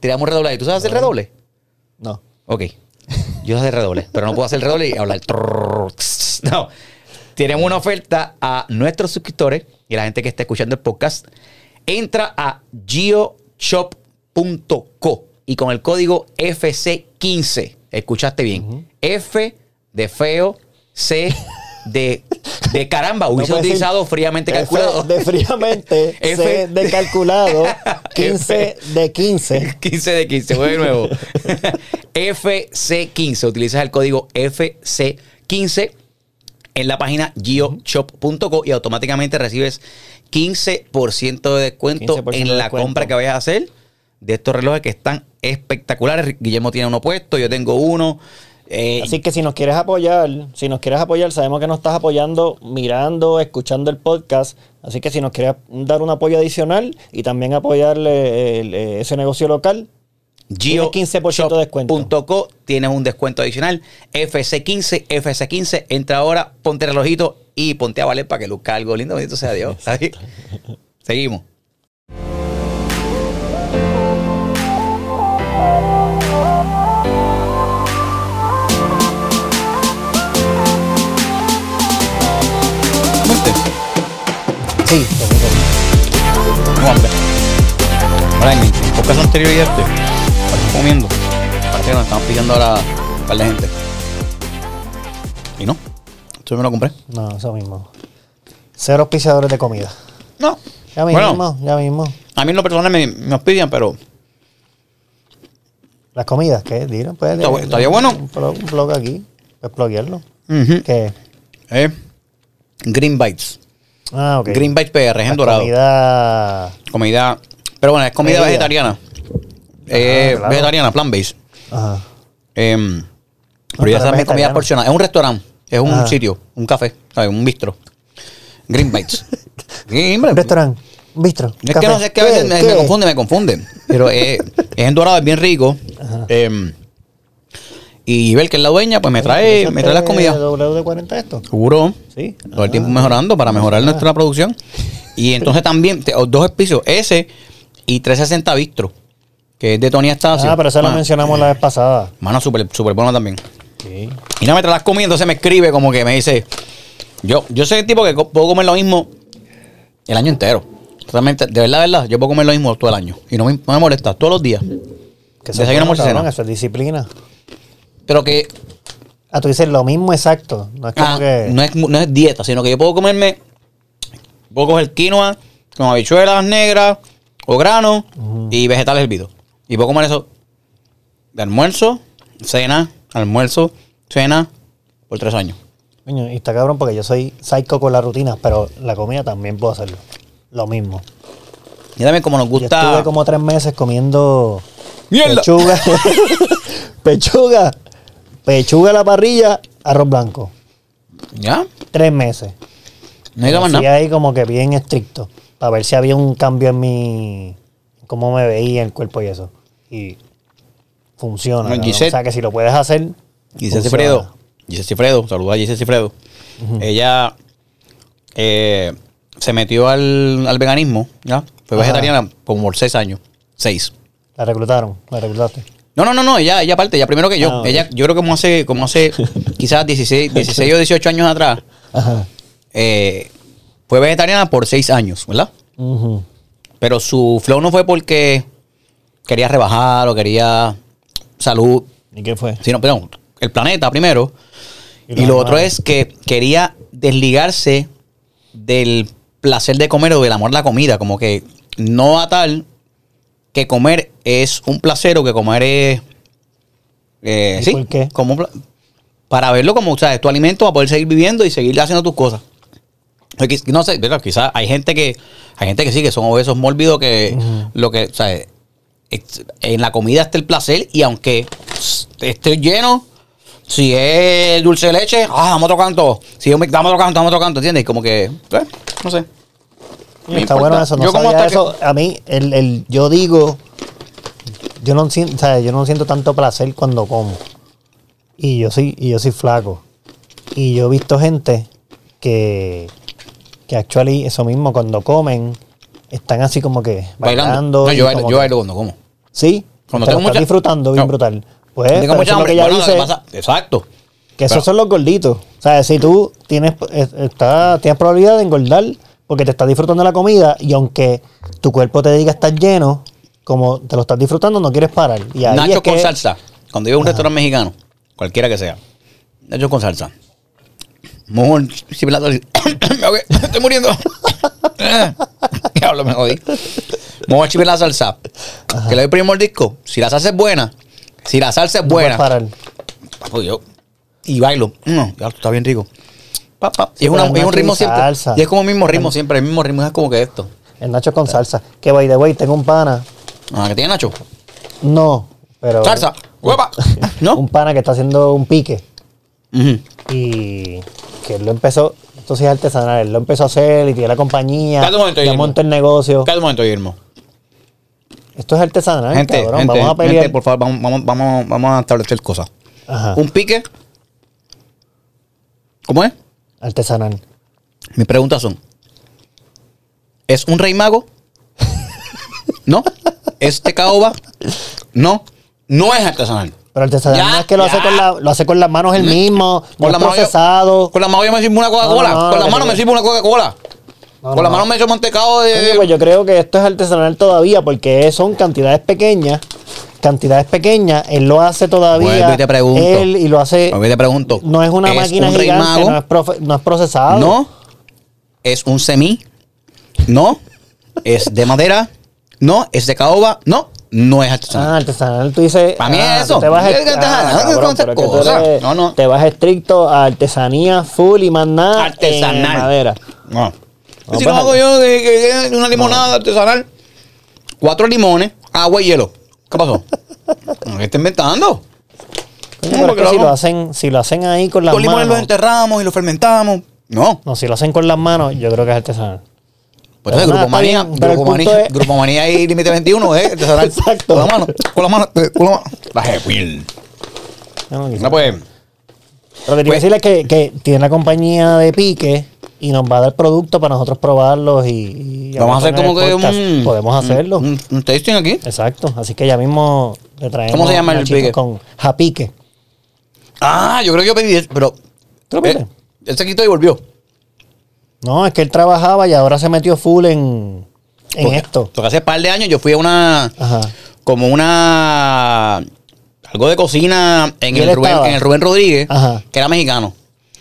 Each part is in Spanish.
tiramos un redoble ahí. ¿Tú sabes hacer redoble? No. Ok. Yo sé hacer redoble, pero no puedo hacer redoble y hablar. No. Tenemos una oferta a nuestros suscriptores y a la gente que está escuchando el podcast. Entra a geoshop.co y con el código FC15, escuchaste bien, F de feo, C de, de caramba, hubiese decir utilizado fríamente calculado. De fríamente, F C de calculado, 15 de 15. 15 de 15, voy de nuevo. FC15, utilizas el código FC15 en la página geoshop.co y automáticamente recibes 15% de descuento 15% en de la descuento. compra que vayas a hacer de estos relojes que están espectaculares. Guillermo tiene uno puesto, yo tengo uno. Eh, Así que si nos quieres apoyar, si nos quieres apoyar, sabemos que nos estás apoyando mirando, escuchando el podcast. Así que si nos quieres dar un apoyo adicional y también apoyarle el- eh, ese negocio local, Tienes 15% de descuento. geoshop.co tienes un descuento adicional. FC15, FC15, entra ahora, ponte el relojito y ponte a valer para que luzca algo lindo. Bendito sea Dios. Seguimos. Sí, Tengo hambre. Ahora, en el podcast anterior y este, estamos comiendo. Parece que nos estamos pillando ahora un par de gente. Y no. Yo me lo compré. no, eso mismo. Cero auspiciadores de comida. No. Ya mismo, Bueno, ya mismo. a mí en lo personal me, me auspician, pero Las comidas, ¿qué? Dilo, pues. Está estaría bueno. Un blog, un blog aquí, puedes bloguearlo. ujú, ¿Qué? eh, Green Bites. Ah, ok. Green Bites PR, es en dorado. Comida. Comida. Pero bueno, es comida vegetariana. Eh, claro. Vegetariana, plant-based. Ajá. Em, pero pero ya es saben, comida porcionada. Es un restaurante, es un Ajá. sitio, un café, ¿sabes? un bistro. Green Bites. Sí, hombre. Restaurante, un bistro. Es que no sé, es que a veces me, me confunde, me confunde. Pero eh, es en dorado, es bien rico. Em, y ver que es la dueña, pues me trae, me trae las comidas. WD-40 esto? Seguro. Sí. Todo el tiempo mejorando para mejorar nuestra producción. Y entonces también, te- dos espicios, ese y 360 Bistro, que es de Tony Estacio. Ah, pero eso lo Mano, mencionamos la vez pasada. Mano, súper super bueno también. Sí. Y no me trae las comidas, entonces me escribe como que me dice, yo, yo soy el tipo que co- puedo comer lo mismo el año entero. Totalmente, de verdad, de verdad, yo puedo comer lo mismo todo el año. Y no me, no me molesta, todos los días. Que eso, Desayuno, es bueno, almuerzo y cabrón, cena. eso es disciplina. Pero que Ah, tú dices lo mismo exacto. No es como ah, que. no, es, no es dieta, sino que yo puedo comerme, puedo coger quinoa con habichuelas negras o granos y vegetales hervidos. Y puedo comer eso de almuerzo, cena, almuerzo, cena, por tres años. Coño, y está cabrón porque yo soy psycho con la rutina, pero la comida también puedo hacerlo. Lo mismo. Y también como nos Yo gusta... estuve como tres meses comiendo ¡Mierda! pechuga. pechuga. Pechuga a la parrilla, arroz blanco. ¿Ya? Tres meses. No hay más nada. ahí como que bien estricto. Para ver si había un cambio en mi. cómo me veía el cuerpo y eso. Y funciona. No, o sea que si lo puedes hacer. Giselle. Cifredo. Giselle Cifredo. Saluda a Giselle Cifredo. Ella eh, se metió al, al veganismo, ¿ya? Fue Ajá. vegetariana como por seis años. Seis. La reclutaron, la reclutaste. No, no, no, no, ella, ella aparte, ella primero que yo. Ah. Ella, yo creo que como hace, como hace quizás 16, 16 o 18 años atrás, Ajá. eh, fue vegetariana por seis años, ¿verdad? Pero su flow no fue porque quería rebajar o quería salud, ¿Y qué fue? sino, perdón, el planeta primero. Y lo otro es que quería desligarse del placer de comer o del amor a la comida. Como que no a tal que comer es un placer o que comer es. eh, ¿Y sí, por qué? Como para verlo como, o sea, es tu alimento para poder seguir viviendo y seguir haciendo tus cosas. No sé, quizás hay gente que hay gente que sí, que son obesos mórbidos que lo que, o sea, en la comida está el placer y aunque esté lleno, si es dulce de leche, ah, vamos otro canto. Si es un, canto, dame otro canto, ¿entiendes? Como que, eh, no sé. Me Está importa. bueno eso, no Yo sabía eso. A mí, el, el, yo digo, yo no, siento, o sea, yo no siento tanto placer cuando como. Y yo soy, y yo soy flaco. Y yo he visto gente que, que actually eso mismo, cuando comen, están así como que Bailando. bailando. No, yo bailo, yo bailo cuando como. Sí, Cuando te mucha- disfrutando bien No. brutal. Pues, Tengo pero mucha eso es lo hambre. que ella Bueno, lo que dice, pasa- Exacto. que esos son los gorditos. O sea, si tú tienes, eh, está, tienes probabilidad de engordar porque te estás disfrutando la comida y aunque tu cuerpo te diga estar lleno, como te lo estás disfrutando, no quieres parar. Y ahí Nachos es que- con salsa. Cuando yo a un restaurante mexicano, cualquiera que sea, nachos con salsa. Mejor si me la estoy muriendo. Diablo, me jodí. Mejor chip en la salsa. Que le doy primer mordisco. Si la salsa es buena, si la salsa es no buena, parar. papo, yo y bailo. Mm, está bien rico. Pa, pa. Sí, y es, una- es un ritmo y siempre. Y es como el mismo ritmo siempre. El mismo ritmo es como que esto. El nacho con salsa. Que by the way, tengo un pana. Ah, que tiene Nacho. No, pero. Salsa. Huepa. ¿No? Un pana que está haciendo un pique. Y que él lo empezó. Esto sí es artesanal. Él lo empezó a hacer y tiene la compañía. Un momento, Guillermo. montó el negocio. Un momento, Guillermo. Esto es artesanal, Gente, cabrón. gente, vamos a pelear. gente, por favor, vamos, vamos, vamos, vamos a establecer cosas. Ajá. Un pique. ¿Cómo es? Artesanal. Mis preguntas son: ¿es un rey mago? ¿No? ¿Es de caoba? No. No es artesanal. Pero artesanal Ya, no es que lo hace, con la, lo hace con las manos él mismo, no es mano yo- procesado. con la mano yo me sirvo una Coca-Cola. No, no, con la que mano te- me sirvo una Coca-Cola. Con la no. mano me echo mantecado de. Coño, pues yo creo que esto es artesanal todavía porque son cantidades pequeñas. Cantidades pequeñas, él lo hace todavía. Vuelvo y te pregunto. Él y lo hace. Vuelvo y te pregunto. No es una ¿Es máquina un gigante, mago? no es, profe- no es procesado. No. ¿Es un semi? No. ¿Es de madera? No. ¿Es de caoba? No. No es artesanal. Ah, artesanal, tú dices. Pa' mí ah, es eso. Te vas, ah, no eres- No, no. Te vas estricto a artesanía full y más nada. Artesanal. En madera. No. No, si pues, no hago yo una limonada artesanal, cuatro limones, agua y hielo. ¿Qué pasó? No me inventando. Coño, No, pero es que si lo lo hago. hacen, si lo hacen ahí con las Los limones los manos. enterramos y los fermentamos. No. No, si lo hacen con las manos, yo creo que es artesanal. Eso Pero Grupo Manía, Grupo Manía, es- Grupo Manía y Límite 21, ¿eh? Artesanal. Exacto. Con la mano, con la mano, eh, con la mano. La Jepwil. No, no, pues. Lo que te iba a Pues- decir es que, que tiene la compañía de pique y nos va a dar producto para nosotros probarlos y, y Vamos a hacer como que un. Podemos hacerlo. Un, un tasting aquí. Exacto. Así que ya mismo le traemos. ¿Cómo se llama el pique? Con japique. Ah, yo creo que yo pedí pero. ¿Tú lo eh, él se quitó y volvió. No, es que él trabajaba y ahora se metió full en, en Porque- esto. Porque hace un par de años yo fui a una. Ajá. Como una. Algo de cocina en ¿Y él el, Rubén, en el Rubén Rodríguez, Ajá. que era mexicano.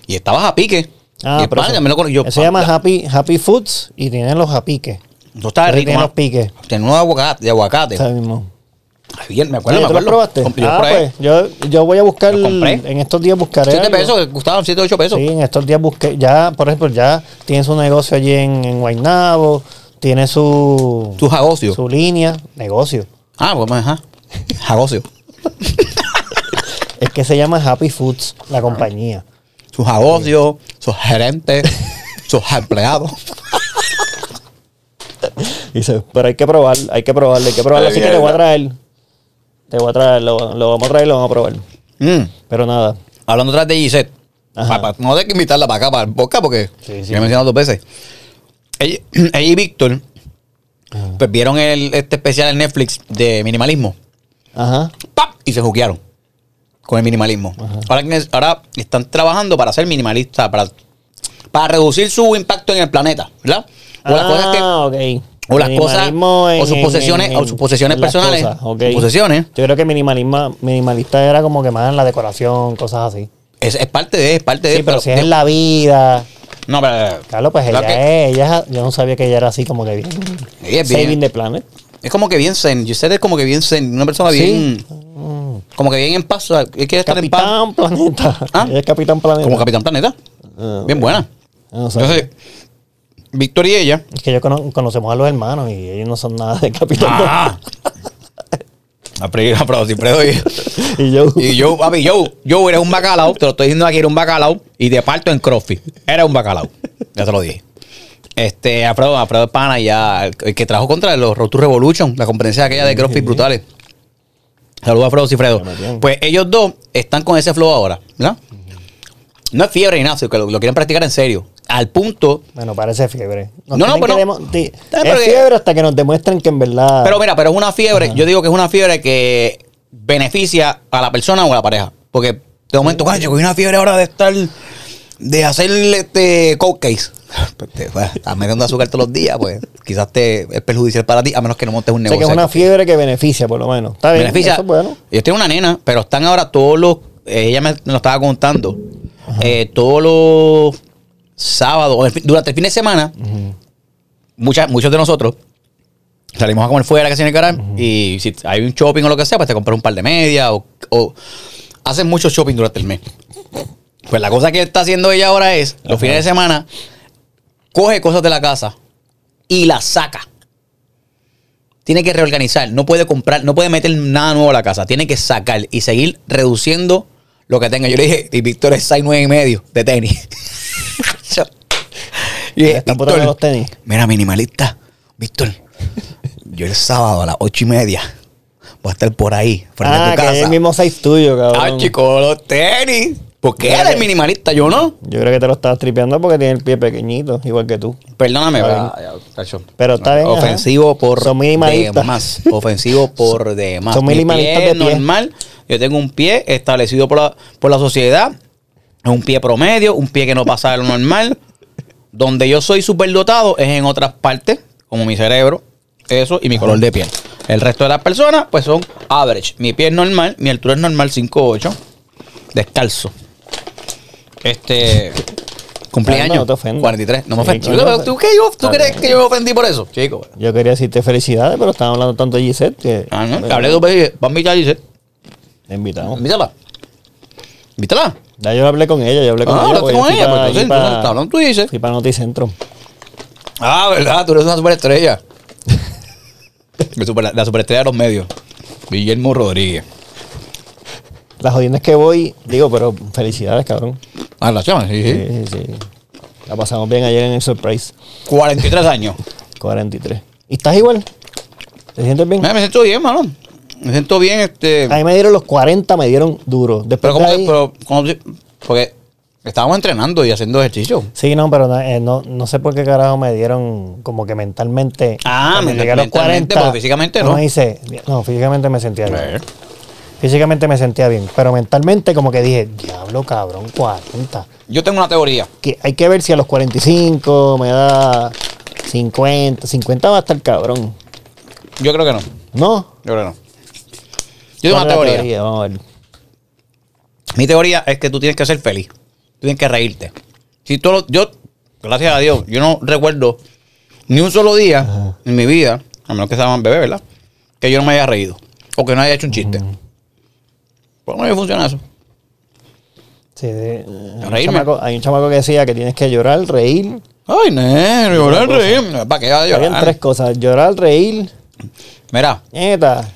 Y estaba a pique. Ah, pero eso, me lo yo, eso se llama ah, Happy, Happy Foods y tienen los japiques. Estaba Ahí rico. tiene ma. los piques. Tenía uno de aguacate. De aguacate. Está mismo. Bien, me acuerdo, me ¿tú los acuerdo. probaste? Compré- yo ah, pues yo, yo voy a buscar en estos días buscaré 7 algo. pesos, que costaban 7 8 pesos. Sí, en estos días busqué, ya, por ejemplo, ya tiene su negocio allí en, en Guaynabo, tiene su, Su jagocio. su línea, negocio. Ah, pues ajá. Jagocio. Es que se llama Happy Foods, la compañía. Su jagocio, sus gerentes, sus empleados. Dice, pero hay que probar, hay que probarlo, hay que probarlo, así que te voy a traer. Te voy a traer, lo, lo vamos a traer lo vamos a probar. Mm. Pero nada. Hablando vez de Gisette. Pa- pa- no hay que invitarla para acá, para el podcast, porque Sí, sí. ya he mencionado dos veces. Ella, ella y Víctor, pues vieron el, este especial en Netflix de minimalismo. Ajá. ¡Pap! Y se juquearon con el minimalismo. Ahora, ahora están trabajando para ser minimalistas, para, para reducir su impacto en el planeta, ¿verdad? O las cosas que. Ah, o las cosas- o sus posesiones- en- o sus posesiones personales, cosas, ok. sus posesiones. Yo creo que minimalismo, minimalista era como que más en la decoración, cosas así. Es, es parte de, es parte de. Sí, pero si es en la vida. No, pero. Claro, pues ella que- es, ella yo no sabía que ella era así como que bien. Ella es bien- Saving the planet. Es como que bien zen. Giselle es como que bien zen. Una persona Sí. bien. Como que bien en paz. Él quiere estar en paz. Capitán Planeta. ¿Ah? Ella es Capitán Planeta. Como Capitán Planeta. Ah, Bien buena. No sé. Entonces, Víctor y ella. es que yo cono- conocemos a los hermanos y ellos no son nada de Capitán ¡Ah! A freír, a probar, Fredo y, Y yo. y yo, papi, yo, yo eres un bacalao. Te lo estoy diciendo aquí, eres un bacalao. Y te parto en crossfit. Eres un bacalao. Ya te lo dije. Este, Alfredo, Alfredo pana ya, el, que trajo contra los Road to Revolution, la competencia aquella de CrossFit brutales. Saludos a Alfredo Cifredo. Pues ellos dos están con ese flow ahora, ¿verdad? No es fiebre ni nada, sino que lo, lo quieren practicar en serio. al punto. Bueno, parece fiebre. Nos No, no, pero que es que- fiebre hasta que nos demuestren que en verdad. Pero mira, pero es una fiebre. Yo digo que es una fiebre que beneficia a la persona o a la pareja. Porque de momento, coño, yo cogí una fiebre ahora de estar. de hacer este cold case. Pues te pues, estás metiendo azúcar todos los días, pues quizás te es perjudicial para ti, a menos que no montes un sé que negocio. es una fiebre que beneficia, por lo menos. Está bien. beneficia. Eso es bueno. Yo tengo una nena, pero están ahora todos los. eh, ella me, me lo estaba contando. eh, todos los sábados, o durante el fin de semana, muchas, muchos de nosotros salimos a comer fuera, que se en el canal, y si hay un shopping o lo que sea, pues te compras un par de medias o, o hacen mucho shopping durante el mes. Pues la cosa que está haciendo ella ahora es, los fines de semana, coge cosas de la casa y las saca tiene que reorganizar, no puede comprar, no puede meter nada nuevo a la casa, tiene que sacar y seguir reduciendo lo que tenga. Yo le dije, y Víctor es 6, 9 y medio de tenis. Y dije, botando los tenis. Mira, minimalista, Víctor, yo el sábado a las 8 y media voy a estar por ahí, frente a Ah, tu que es casa. el mismo size tuyo, cabrón. Ah, chico, los tenis. ¿Por qué Mira eres que- minimalista? Yo no. Yo creo que te lo estabas tripeando porque tiene el pie pequeñito, igual que tú. Perdóname, pero. Pero está bien, ajá. Ofensivo por Son minimalistas. demás. Ofensivo por demás. Son Mi minimalistas de pie. normal. Yo tengo un pie establecido por la, por la sociedad. Un pie promedio, un pie que no pasa de lo normal. Donde yo soy superdotado es en otras partes, como mi cerebro, eso y mi color de piel. El resto de las personas, pues son average. Mi pie es normal, mi altura es normal, 5'8". Descalzo. Este. Cumpleaños. no te ofendas. 43. No me ofendí. ¿Tú, tú, qué, yo- tú crees que yo me ofendí por eso? Chico. Yo quería decirte felicidades, pero estaban hablando tanto de Gisette que. Ah, ¿no? Hablé dos veces. Va a invitar a Gisette. te invitamos. Invítala. Invítala. Ya yo hablé con ella, yo hablé con Ah, ella. hablaste porque con ella. pa- Pues entonces, allí pa- entonces, está hablando tú y dices. Fui para Noticentro. Ah, verdad. Tú eres una superestrella. La super- la superestrella de los medios. Guillermo Rodríguez. Las jodiendas que voy, digo, pero felicidades, cabrón. Ah, la chama, sí, sí. Sí, sí, sí. La pasamos bien ayer en el Surprise 43 años. 43. ¿Y estás igual? ¿Te sientes bien? Mira, me siento bien, mano. Me siento bien, este. A mí me dieron los 40, me dieron duro. Después Pero como de ahí- pero, como si- porque estábamos entrenando y haciendo ejercicio. Sí, no, pero no, eh, no, no sé por qué carajo me dieron como que mentalmente. Ah, cuando mental- llegué a los mentalmente, porque físicamente no. Me dice, no, físicamente me sentía bien. Físicamente me sentía bien, pero mentalmente como que dije, diablo, cabrón, 40. Yo tengo una teoría. Que hay que ver si a los 45 me da 50. 50 va a estar cabrón. Yo creo que no. ¿No? Yo creo que no. Yo tengo ¿Cuál una teoría. Vamos a ver. Mi teoría es que tú tienes que ser feliz. Tú tienes que reírte. Si tú lo- yo, gracias a Dios, yo no recuerdo ni un solo día en mi vida, a menos que sea más bebé, ¿verdad? Que yo no me haya reído. O que no haya hecho un chiste. ¿Por no funciona eso? Sí, de- hay, un chamaco, hay un chamaco que decía que tienes que llorar, reír. Ay, no, llorar, reír. ¿Para qué va a Habían llorar? tres cosas, llorar, reír, Mira, neta.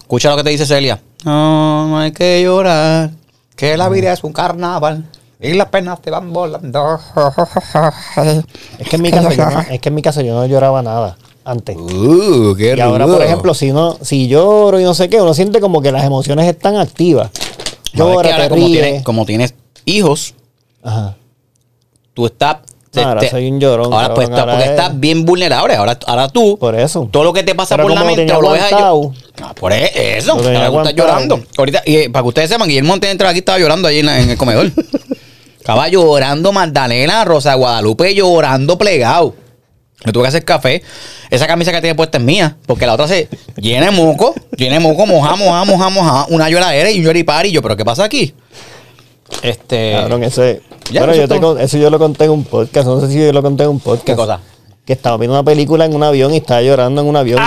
escucha lo que te dice Celia. No, no hay que llorar. Que la vida es un carnaval. Y las penas te van volando. Es que en mi caso yo no, es que en mi caso yo no lloraba nada antes. Uh, qué Y ahora, por ejemplo, si no, si lloro y no sé qué, uno siente como que las emociones están activas. No, es Llora, que ahora te como, ríes. tienes, como tienes hijos, Ajá. tú estás. te- Ahora te- soy un llorón, Ahora, pues, ahora porque es- estás bien vulnerable. Ahora, ahora tú, Por eso. todo lo que te pasa Pero por la como lo mente tenía o lo ves a aguantado. Ah, por e- eso. Ahora tú estás llorando. Ahorita, y para que ustedes sepan, Guillermo antes de entrar aquí estaba llorando ahí en, en el comedor. estaba llorando Magdalena, Rosa Guadalupe llorando plegado. Me tuve que hacer café. Esa camisa que tiene puesta es mía, porque la otra se llena de moco, llena de moco, moja, moja, moja, moja, una lloradera y un lloripar. Y yo, ¿pero qué pasa aquí? Este. Cabrón, ese. Ya, bueno, eso yo te con- eso yo lo conté en un podcast. No sé si yo lo conté en un podcast. ¿Qué cosa? Que estaba viendo una película en un avión y estaba llorando en un avión.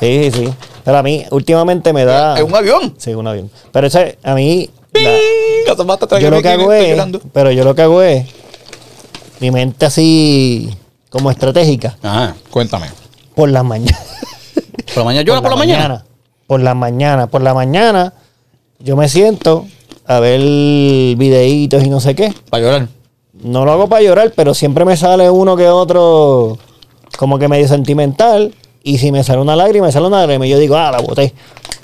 Sí, sí. Pero a mí, últimamente me da. Es un avión. Sí, un avión. Pero ese, a mí. la- yo lo que hago es. llorando. Pero yo lo que hago es. Mi mente así. Como estratégica. Ajá, cuéntame. Por las mañanas. ¿Por la mañana llora por la mañana? Por la mañana. Por la mañana. Yo me siento a ver videitos y no sé qué. Para llorar. No lo hago para llorar, pero siempre me sale uno que otro como que medio sentimental. Y si me sale una lágrima, me sale una lágrima. Y yo digo, ah, la boté.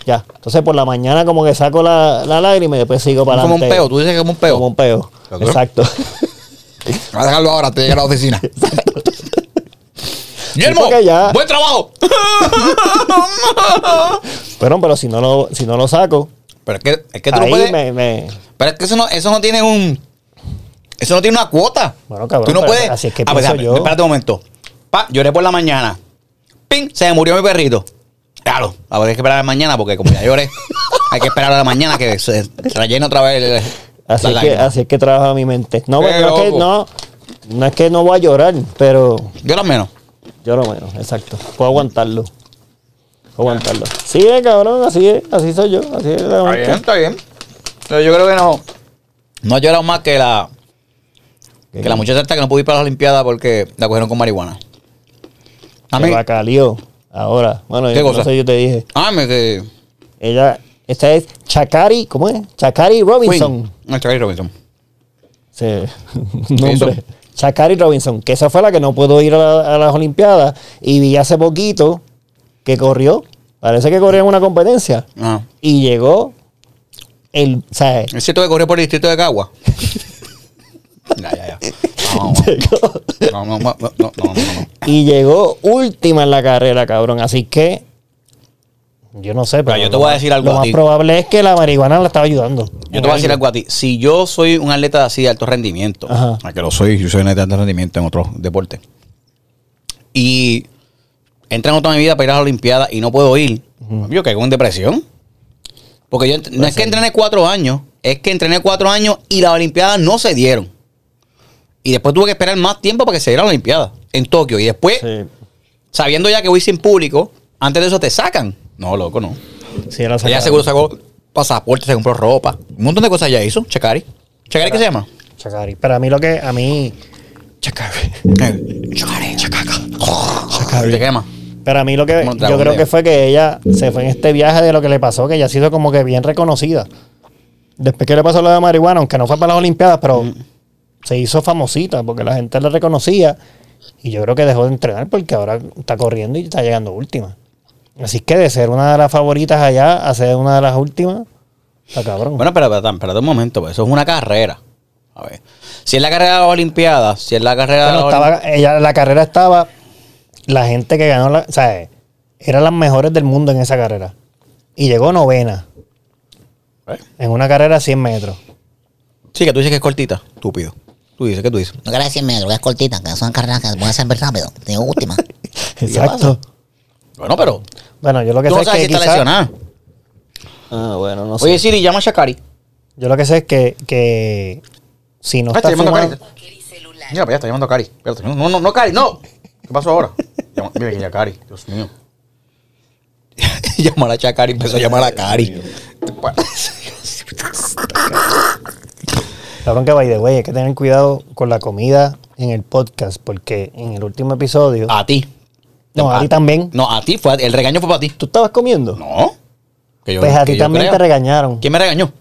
Ya. Entonces por la mañana como que saco la, la lágrima y después sigo para Como un adelante. peo, tú dices que es como un peo. Como un peo. Exacto. Voy a dejarlo ahora, te llega a la oficina. Guillermo, ya- buen trabajo. Pero, pero si no lo, si no lo saco, Pero es que, es que tú no puedes. me, me- Pero es que eso no, eso no tiene un. Eso no tiene una cuota. Bueno, cabrón, Tú no pero puedes. así es que pienso espérate, yo. Espérate un momento. Pa, lloré por la mañana. ¡Ping! Se me murió mi perrito. Claro, ahora hay que esperar a la mañana porque como ya lloré, hay que esperar a la mañana que se rellene otra vez. el- Así la es, que, así es que trabaja mi mente. No, pero no, es que, no, no es que no voy a llorar, pero Llora menos. lo menos, exacto. Puedo aguantarlo. Puedo aguantarlo. Sí, eh, cabrón, así es, así soy yo. Así es la Está bien, está bien. Pero yo creo que no. No llorado más que la. Que la muchacha esta que no pudo ir para las Olimpiadas porque la cogieron con marihuana. A mí. bacalió. Ahora, bueno, ¿Qué yo, cosa? no sé, yo te dije. Ah, me que. Ella, esta es Chakari, ¿cómo es? Chakari Robinson. Queen. No, Charlie Robinson. Sí, nombre. Chakari Robinson, que esa fue la que no pudo ir a, la- a las Olimpiadas. Y vi hace poquito que corrió. Parece que corrió en una competencia. Ajá. Y llegó el. Sea, Es cierto que corrió por el distrito de Cagua. ya, ya, ya. No, llegó- no, no, no, no, no, no, no, no. y llegó última en la carrera, cabrón. Así que. Yo no sé, pero. yo te lo voy a más- decir algo Lo a más ti. probable es que la marihuana la estaba ayudando. Yo te voy a decir algo a ti. Si yo soy un atleta así de alto rendimiento, Ajá. a que lo soy, yo soy un atleta de alto rendimiento en otros deportes, y entreno toda mi vida para ir a las Olimpiadas y no puedo ir, yo caigo en depresión. Porque yo no es que entrené cuatro años, es que entrené cuatro años y las Olimpiadas no se dieron. Y después tuve que esperar más tiempo para que se diera la Olimpiada en Tokio. Y después, Sí, sabiendo ya que voy sin público, antes de eso te sacan. No, loco, no. sí, era Ella seguro sacó pasaporte, se compró ropa. Un montón de cosas ya hizo. Checari. ¿Checari qué se llama? Chakari. Pero a mí lo que. A mí. Chakari. Checari. Chakari. ¿De qué más? Pero a mí lo que yo creo que fue que ella se fue en este viaje de lo que le pasó, que ella ha sido como que bien reconocida. Después que le pasó lo de marihuana, aunque no fue para las Olimpiadas, pero Mm. se hizo famosita porque la gente la reconocía. Y yo creo que dejó de entrenar porque ahora está corriendo y está llegando última. Así que de ser una de las favoritas allá a ser una de las últimas, está cabrón. Bueno, pero espérate, espérate un momento, pues eso es una carrera. A ver. Si es la carrera de las Olimpiadas, si es la carrera de las estaba, ella, la carrera estaba, la gente que ganó, la, o sea, eran las mejores del mundo en esa carrera. Y llegó novena Olimpiadas. en una carrera de 100 metros. Sí, que tú dices que es cortita. Estúpido. Tú dices, ¿qué tú dices? No quieres 100 metros, que es cortita, que son carreras que pueden ser rápido. De última. Exacto. Bueno, pero Bueno, yo lo que sé no es que si está quizá- lesionada. Ah, bueno, no sé. Oye, Siri, llama a Chacari. Yo lo que sé es que, que si no Ah, está está llamando a fumando... Cari. Mira, pues ya está llamando a Cari. Espérate, No, no, no, Cari, no. ¿Qué pasó ahora? Llama- Mira que ya Cari, Dios mío. llamar a Chacari, empezó a llamar a Cari. Cabrón que by the way, hay que tener cuidado con la comida en el podcast, porque en el último episodio... A ti. No, a ti también. No, a ti fue, el regaño fue para ti. ¿Tú estabas comiendo? No. Que yo- pues a ti también te regañaron. ¿Quién me regañó?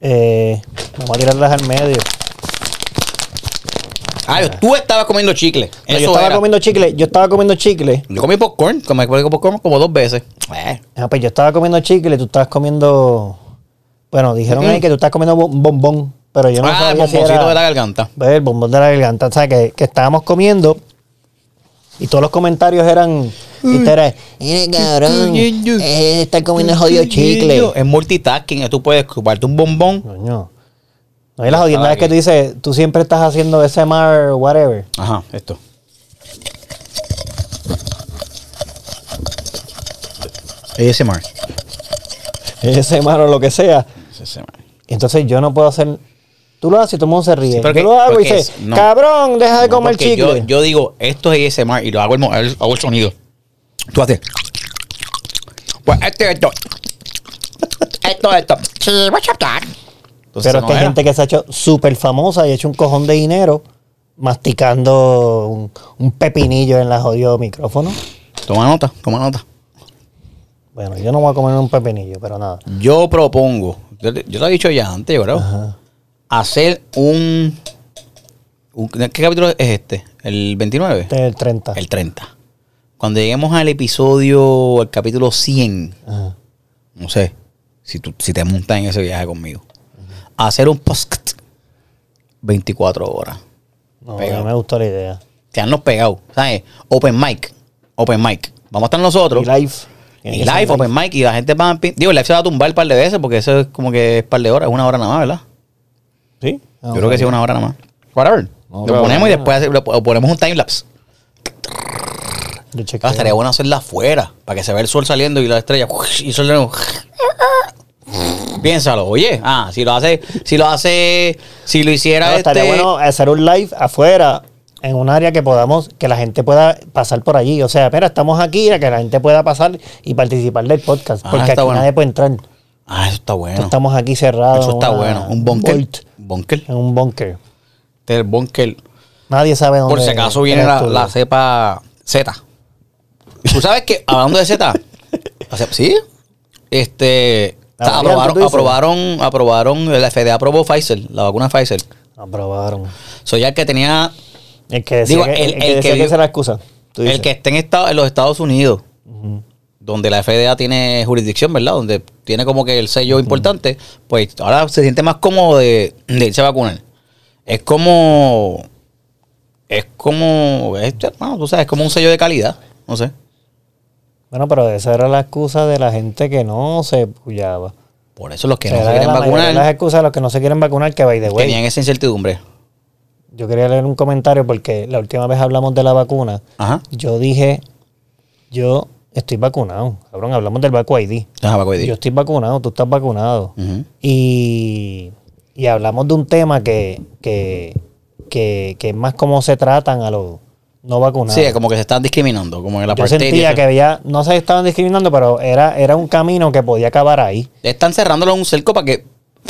Eh, vamos a tirarlas al medio. Ah, yo- tú estabas comiendo chicle. No, Eso yo estaba era. comiendo chicle, yo estaba comiendo chicle. Yo comí popcorn, comí popcorn como dos veces. Eh, Ah, pues yo estaba comiendo chicle, tú estabas comiendo. Bueno, dijeron ahí que tú estás comiendo bombón, pero yo no ah, el si bomboncito era- de la garganta. Ve, el bombón de la garganta, o sea, que, que estábamos comiendo y todos los comentarios eran. Y era, mire cabrón, eh, está comiendo el jodido chicle. Es multitasking, tú puedes chuparte un bombón. Coño. No hay las jodiendas Estaba que tú dices, tú siempre estás haciendo SMR, whatever. Ajá, esto. ASMR. SMR o lo que sea. ASMR. Entonces yo no puedo hacer. Tú lo haces y todo el mundo se ríe. Sí, yo porque- lo hago y dice, no. cabrón, deja de No, comer chicle. Yo, yo digo, esto es ASMR y lo hago el, el- hago el sonido. Tú haces. Pues esto, esto. Esto, esto. Sí, what's up? Entonces, Pero es no que hay gente que se ha hecho súper famosa y ha hecho un cojón de dinero masticando un, un pepinillo en la jodido micrófono. Toma nota, toma nota. Bueno, yo no voy a comer un pepinillo, pero nada. Yo propongo, yo, te- yo lo he dicho ya antes, yo creo, Ajá. Hacer un, un- ¿Qué capítulo es este? ¿El 29? Este es el 30. El 30. Cuando lleguemos al episodio, al capítulo 100, Ajá. no sé, si, tú, si te montas en ese viaje conmigo, hacer un post 24 horas. No, no me gustó la idea. Quedarnos pegados. ¿Sabes? Open mic. Open mic. Vamos a estar nosotros. Y live. Y live, open mic, y la gente va a... Digo, el live se va a tumbar un par de veces porque eso es como que es un par de horas, es una hora nada más, ¿verdad? Sí. Yo creo que sí, una hora nada más. Whatever. No, lo ponemos y después lo, lo ponemos un timelapse. Yo chequeo. Ah, estaría bueno hacerla afuera, para que se vea el sol saliendo y la estrella. Y el sol de nuevo. Piénsalo, oye. Ah, si lo hace, si lo hace, si lo hiciera No, este. estaría bueno hacer un live afuera en un área que podamos, que la gente pueda pasar por allí. O sea, espera, estamos aquí, a que la gente pueda pasar y participar del podcast. Ah, porque aquí bueno. nadie puede entrar. Ah, eso está bueno. Estamos aquí cerrados. Eso está una- bueno. Un bunker. Un bunker. En un bunker. Este es el bunker. Nadie sabe dónde. Por si acaso viene la, cepa Z. Tú sabes que, hablando de Z, sí, este, aprobaron, aprobaron, aprobaron, la FDA aprobó Pfizer, la vacuna Pfizer. Aprobaron. Soy ya el que tenía, El que decía Digo, que, el- el, que el que que vio- esa era la excusa. El que esté en, estado, en los Estados Unidos, donde la FDA tiene jurisdicción, ¿verdad? Donde tiene como que el sello importante, pues ahora se siente más cómodo de, de irse a vacunar. Es como, es como, este, bueno, tú sabes, es como un sello de calidad, no sé. Bueno, pero esa era la excusa de la gente que no se puyaba. Por eso los que O sea, no se quieren la de las vacunar excusas de los que no se quieren vacunar, que by the way. tenían esa incertidumbre. Yo quería leer un comentario porque la última vez hablamos de la vacuna. Ajá. Yo dije, yo estoy vacunado. Cabrón, hablamos del Vacu ID. Di. Yo estoy vacunado, tú estás vacunado. Y, y hablamos de un tema que, que, que, que es más cómo se tratan a los no vacunados. Sí, es como que se están discriminando, como en la Yo sentía que había, no se estaban discriminando, pero era, era un camino que podía acabar ahí. Están cerrándolo en un cerco para que,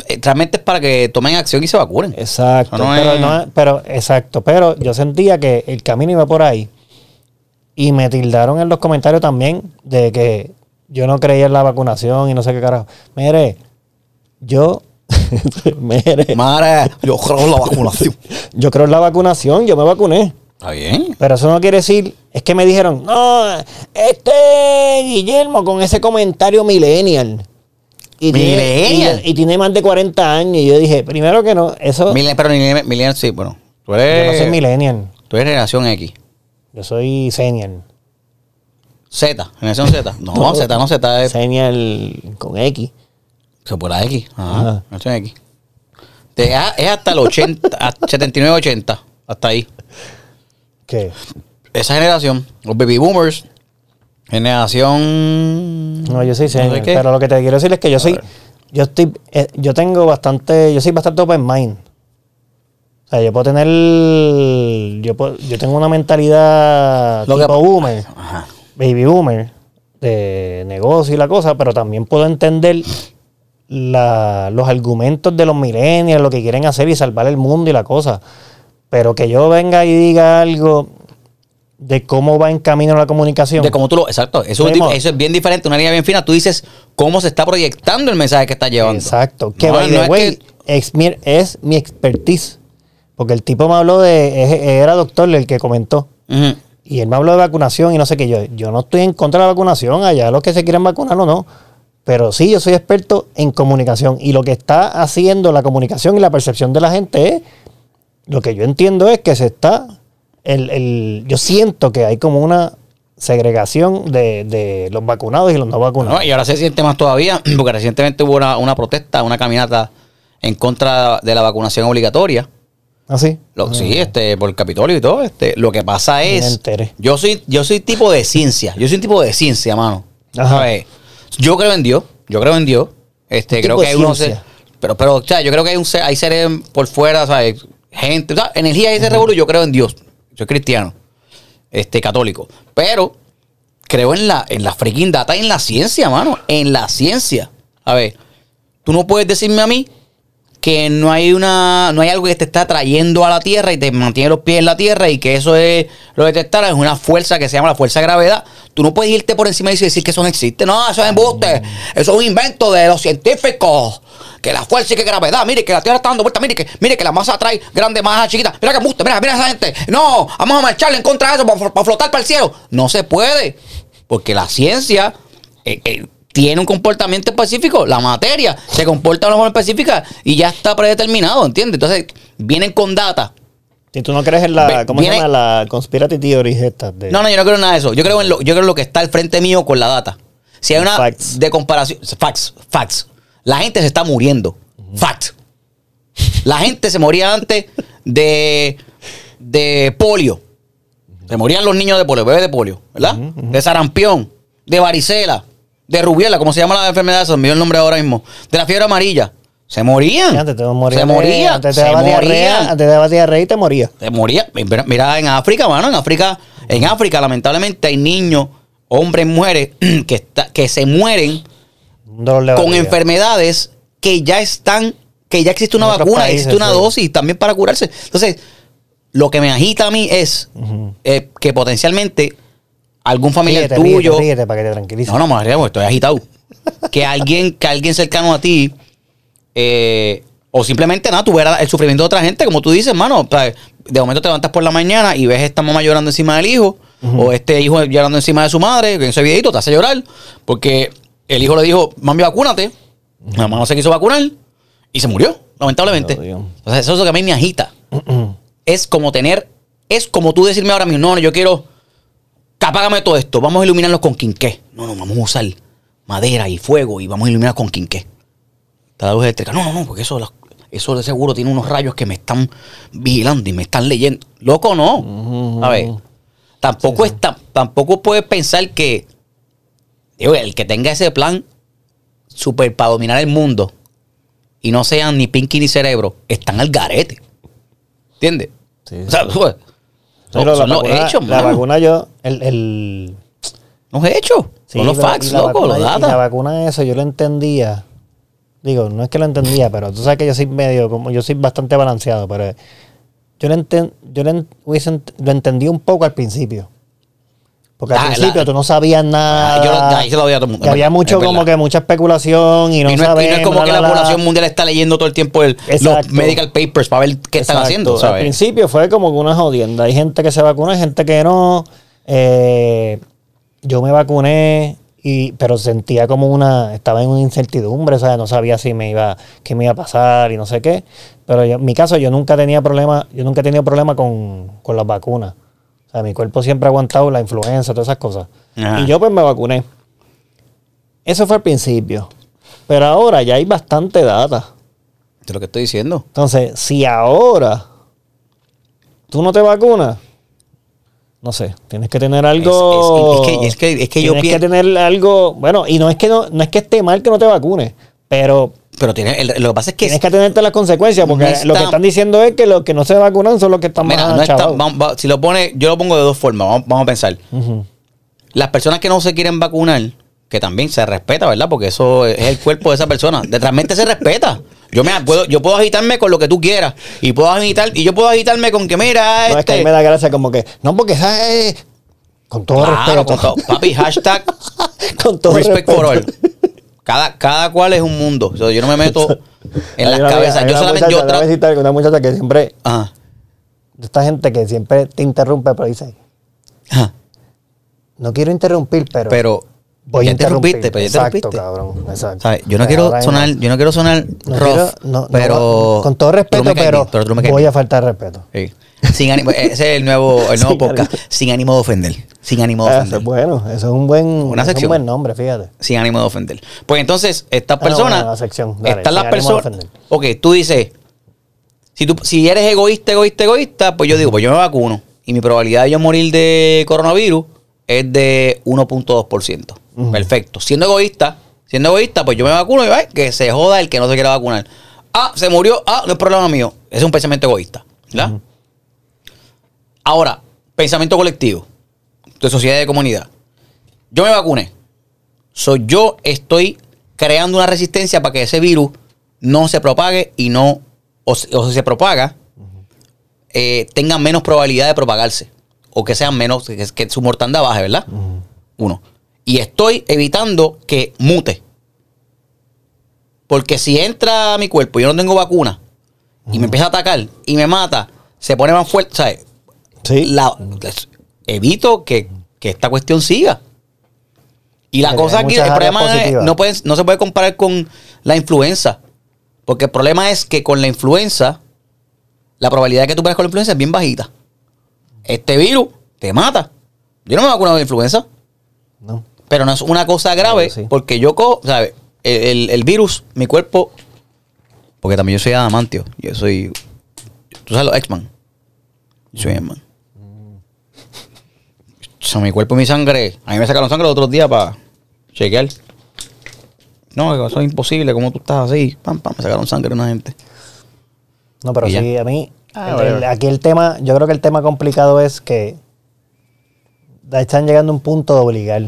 eh, realmente es para que tomen acción y se vacunen. Exacto, no pero, es- no- pero exacto, pero yo sentía que el camino iba por ahí y me tildaron en los comentarios también de que yo no creía en la vacunación y no sé qué carajo. Mire, yo, mire, Madre, yo creo en la vacunación. yo creo en la vacunación, yo me vacuné. Está bien. Pero eso no quiere decir, es que me dijeron, no, este Guillermo con ese comentario millennial. Y tiene, Millennial. y, y tiene más de 40 años. Y yo dije, primero que no, eso... Milen- pero Millennial, Millennial sí, bueno. Tú yo no eres, soy millennial, tú eres generación X. yo soy senior. Z, generación Z. No, Z no, Z es Senior con X. se por la X. Ajá, Ajá. generación X. Es hasta el 80, hasta 79, 80. Hasta ahí. ¿Qué? Esa generación, los baby boomers, generación. No, yo soy senior. pero lo que te quiero decir es que yo soy, yo estoy, eh, yo tengo bastante, yo soy bastante open mind. O sea, yo puedo tener, yo, puedo- yo tengo una mentalidad Lo que tipo pa- boomer. Ajá. baby boomer de negocio y la cosa, pero también puedo entender la- los argumentos de los millennials, lo que quieren hacer y salvar el mundo y la cosa. Pero que yo venga y diga algo de cómo va en camino la comunicación. De cómo tú lo. Exacto. Eso, es, eso es bien diferente, una línea bien fina. Tú dices cómo se está proyectando el mensaje que está llevando. Exacto. Que No, by no the es way, que- es, mi, es mi expertise. Porque el tipo me habló de, era doctor el que comentó. Y él me habló de vacunación y no sé qué. Yo, yo no estoy en contra de la vacunación, allá los que se quieren vacunar o no. Pero sí, yo soy experto en comunicación. Y lo que está haciendo la comunicación y la percepción de la gente es, lo que yo entiendo es que se está, el, el- yo siento que hay como una segregación de, de los vacunados y los no vacunados. No, y ahora se siente más todavía, porque recientemente hubo una, una protesta, una caminata en contra de la vacunación obligatoria. ¿Así? Lo- Sí, este, por el Capitolio y todo. Este, lo que pasa me es. enteré. Yo soy, yo soy tipo de ciencia. Yo soy un tipo de ciencia, mano. Ajá. ¿Sabes? Yo creo en Dios. Yo creo en Dios. Este, creo que hay unos Pero, pero, o sea, yo creo que hay un hay seres por fuera, ¿sabes? Gente, o sea, energía y ese revolú, yo creo en Dios. Soy cristiano. Este, católico. Pero creo en la, en la freaking data y en la ciencia, mano. En la ciencia. A ver, tú no puedes decirme a mí que no hay una no hay algo que te está trayendo a la tierra y te mantiene los pies en la tierra y que eso es lo que es una fuerza que se llama la fuerza de gravedad. Tú no puedes irte por encima y decir que eso no existe. No eso es embuste. Eso es un invento de los científicos. Que la fuerza y que gravedad mire que la tierra está dando vuelta mire que mire que la masa trae grande masa chiquita. Mira que embuste mira mira esa gente. No vamos a marcharle en contra de eso para, para flotar para el cielo. No se puede porque la ciencia eh, eh, tiene un comportamiento específico. La materia se comporta de una forma específica y ya está predeterminado, ¿entiendes? Entonces, vienen con data Si tú no crees en la, ¿cómo viene- se llama? La conspiracy theories estas de... No, no, yo no creo en nada de eso. Yo creo en lo, yo creo en lo que está al frente mío con la data. Si hay una Facts. de comparación, facts, facts. La gente se está muriendo. Facts. La gente se moría antes de, de polio. Se morían los niños de polio, bebés de polio, ¿verdad? De sarampión, de varicela, de rubiela, ¿cómo se llama la enfermedad? Se me el nombre ahora mismo. De la fiebre amarilla. Se morían. Antes te morías se morían. Antes te daba diarrea, antes te daba diarrea y te morías. Se moría. Mira, en África, mano, en África, en África, lamentablemente hay niños, hombres, mujeres, que, está- que se mueren con enfermedades que ya están, que ya existe una En vacuna, países, existe una sí. dosis también para curarse. Entonces, lo que me agita a mí es eh, que potencialmente algún familiar Ríete, tuyo. ríete, ríete para que te tranquilices. No, no, me río estoy agitado. que alguien, que alguien cercano a ti, eh, o simplemente nada, tú verás el sufrimiento de otra gente, como tú dices, hermano. De momento te levantas por la mañana y ves a esta mamá llorando encima del hijo, o este hijo llorando encima de su madre, que ese viejito te hace llorar, porque el hijo le dijo, mami, vacúnate. La mamá no se quiso vacunar y se murió, lamentablemente. Oh. Entonces, eso es lo que a mí me agita. es como tener, es como tú decirme ahora mismo, no, no, yo quiero, apágame todo esto, vamos a iluminarlos con quinqué. No, no, vamos a usar madera y fuego y vamos a iluminar con quinqué. Está la luz eléctrica. No, no, no, porque eso, eso de seguro tiene unos rayos que me están vigilando y me están leyendo. Loco, no. A ver, tampoco está, tampoco puedes pensar que digo, el que tenga ese plan super para dominar el mundo y no sean ni Pinky ni cerebro, están al garete. ¿Entiendes? Sí, o sea, pues, Son la, los vacuna, hechos, la vacuna yo, el, el Los hechos. sí, son los facts, loco, vacuna- los y La vacuna eso yo lo entendía. Digo, no es que lo entendía, pero tú sabes que yo soy medio, como yo soy bastante balanceado, pero yo lo, enten- yo lo, ent- lo entendí un poco al principio. Porque al Ah, la- principio tú no sabías nada. Ah, yo lo- ahí se lo a todo el mundo, había mucho como que mucha especulación y no y, no y no es como que la, la la, la. población mundial está leyendo todo el tiempo el- los medical papers para ver qué están haciendo, Al principio fue como que una jodienda. Hay gente que se vacuna, hay gente que no. Eh, yo me vacuné, y, pero sentía como una. Estaba en una incertidumbre, ¿sabes? No sabía si me iba, qué me iba a pasar y no sé qué. Pero yo- en mi caso, yo nunca tenía problema, yo nunca he tenido problema con, con las vacunas. O sea, mi cuerpo siempre ha aguantado la influenza, todas esas cosas. Ajá. Y yo pues me vacuné. Eso fue al principio. Pero ahora ya hay bastante data. Es lo que estoy diciendo. Entonces, si ahora tú no te vacunas, no sé, tienes que tener algo. Es- es- es que- es que- es que yo tienes pienso- que tener algo. Bueno, y no es que no, no es que esté mal que no te vacunes, pero Pero tiene, el- lo que pasa es que tienes que atenderte a las consecuencias, porque está- lo que están diciendo es que los que no se vacunan son los que están Mira, más no está- chavados. vamos- va- si lo pone, yo lo pongo de dos formas, vamos, vamos a pensar. Las personas que no se quieren vacunar, que también se respeta, ¿verdad? Porque eso es el cuerpo de esa persona. De- Realmente se respeta. Yo me puedo, yo puedo agitarme con lo que tú quieras. Y puedo agitar, y yo puedo agitarme con que mira, No, es que a este. mí me da gracia como que, no, porque esa es- Con todo Claro, respeto. con todo. Papi, hashtag con todo respect respeto. for all. Cada, cada cual es un mundo. O sea, yo no me meto en las una- cabezas. Yo solamente muchacha, yo una vecita- una muchacha que siempre, Ajá. esta gente que siempre te interrumpe, pero dice, Ajá. no quiero interrumpir, pero, Pero voy ya interrumpiste, pero ya exacto, interrumpiste. cabrón, exacto. ¿Sabes? Yo no quiero sonar, yo no quiero sonar no rough, quiero- no- no, pero con todo respeto, pero, pero voy a faltar respeto. Sí. Sin ánimo, ese es el nuevo, el nuevo Sin podcast. ánimo. Sin ánimo de ofender. Sin ánimo de Ah, eso ofender. es bueno, eso es un buen, Una eso es un sección. buen nombre, fíjate. Sin ánimo de ofender. Pues entonces, estas Ah, no, personas. sección, están las personas. Ok, tú dices. Si, tú, si eres egoísta, egoísta, egoísta, pues yo digo, pues yo me vacuno. Y mi probabilidad de yo morir de coronavirus es de 1.2%. Ujú. Perfecto. Siendo egoísta, siendo egoísta, pues yo me vacuno y ay, que se joda el que no se quiera vacunar. Ah, se murió. Ah, no es problema mío. Ese es un pensamiento egoísta. ¿Verdad? Ahora, pensamiento colectivo, de sociedad y de comunidad. Yo me vacuné. Soy yo estoy creando una resistencia para que ese virus no se propague y no, o, si se propaga, eh, tenga menos probabilidad de propagarse. O que sean menos, que, que su mortandad baje, ¿verdad? Uno. Y estoy evitando que mute. Porque si entra a mi cuerpo y yo no tengo vacuna y me empieza a atacar y me mata, se pone más fuerte, ¿sabes? Sí. la- les- evito que, que esta cuestión siga. Y la cosa aquí, el problema es, no, pueden- no se puede comparar con la influenza. Porque el problema es que con la influenza, la probabilidad de que tú pegues con la influenza es bien bajita. Este virus te mata. Yo no me he vacunado de influenza, No. pero no es una cosa grave sí. porque yo, ¿sabes? El, el- el virus, mi cuerpo, porque también yo soy adamantio, yo soy, tú sabes los X-Men, yo soy X-Men. O sea, mi cuerpo y mi sangre, a mí me sacaron sangre los otros días para chequear. No, eso es imposible, ¿cómo tú estás así? Pam, pam, me sacaron sangre una gente. No, pero Y ya. sí, a mí, Ah, el- el- aquí el tema, yo creo que el tema complicado es que están llegando a un punto de obligar.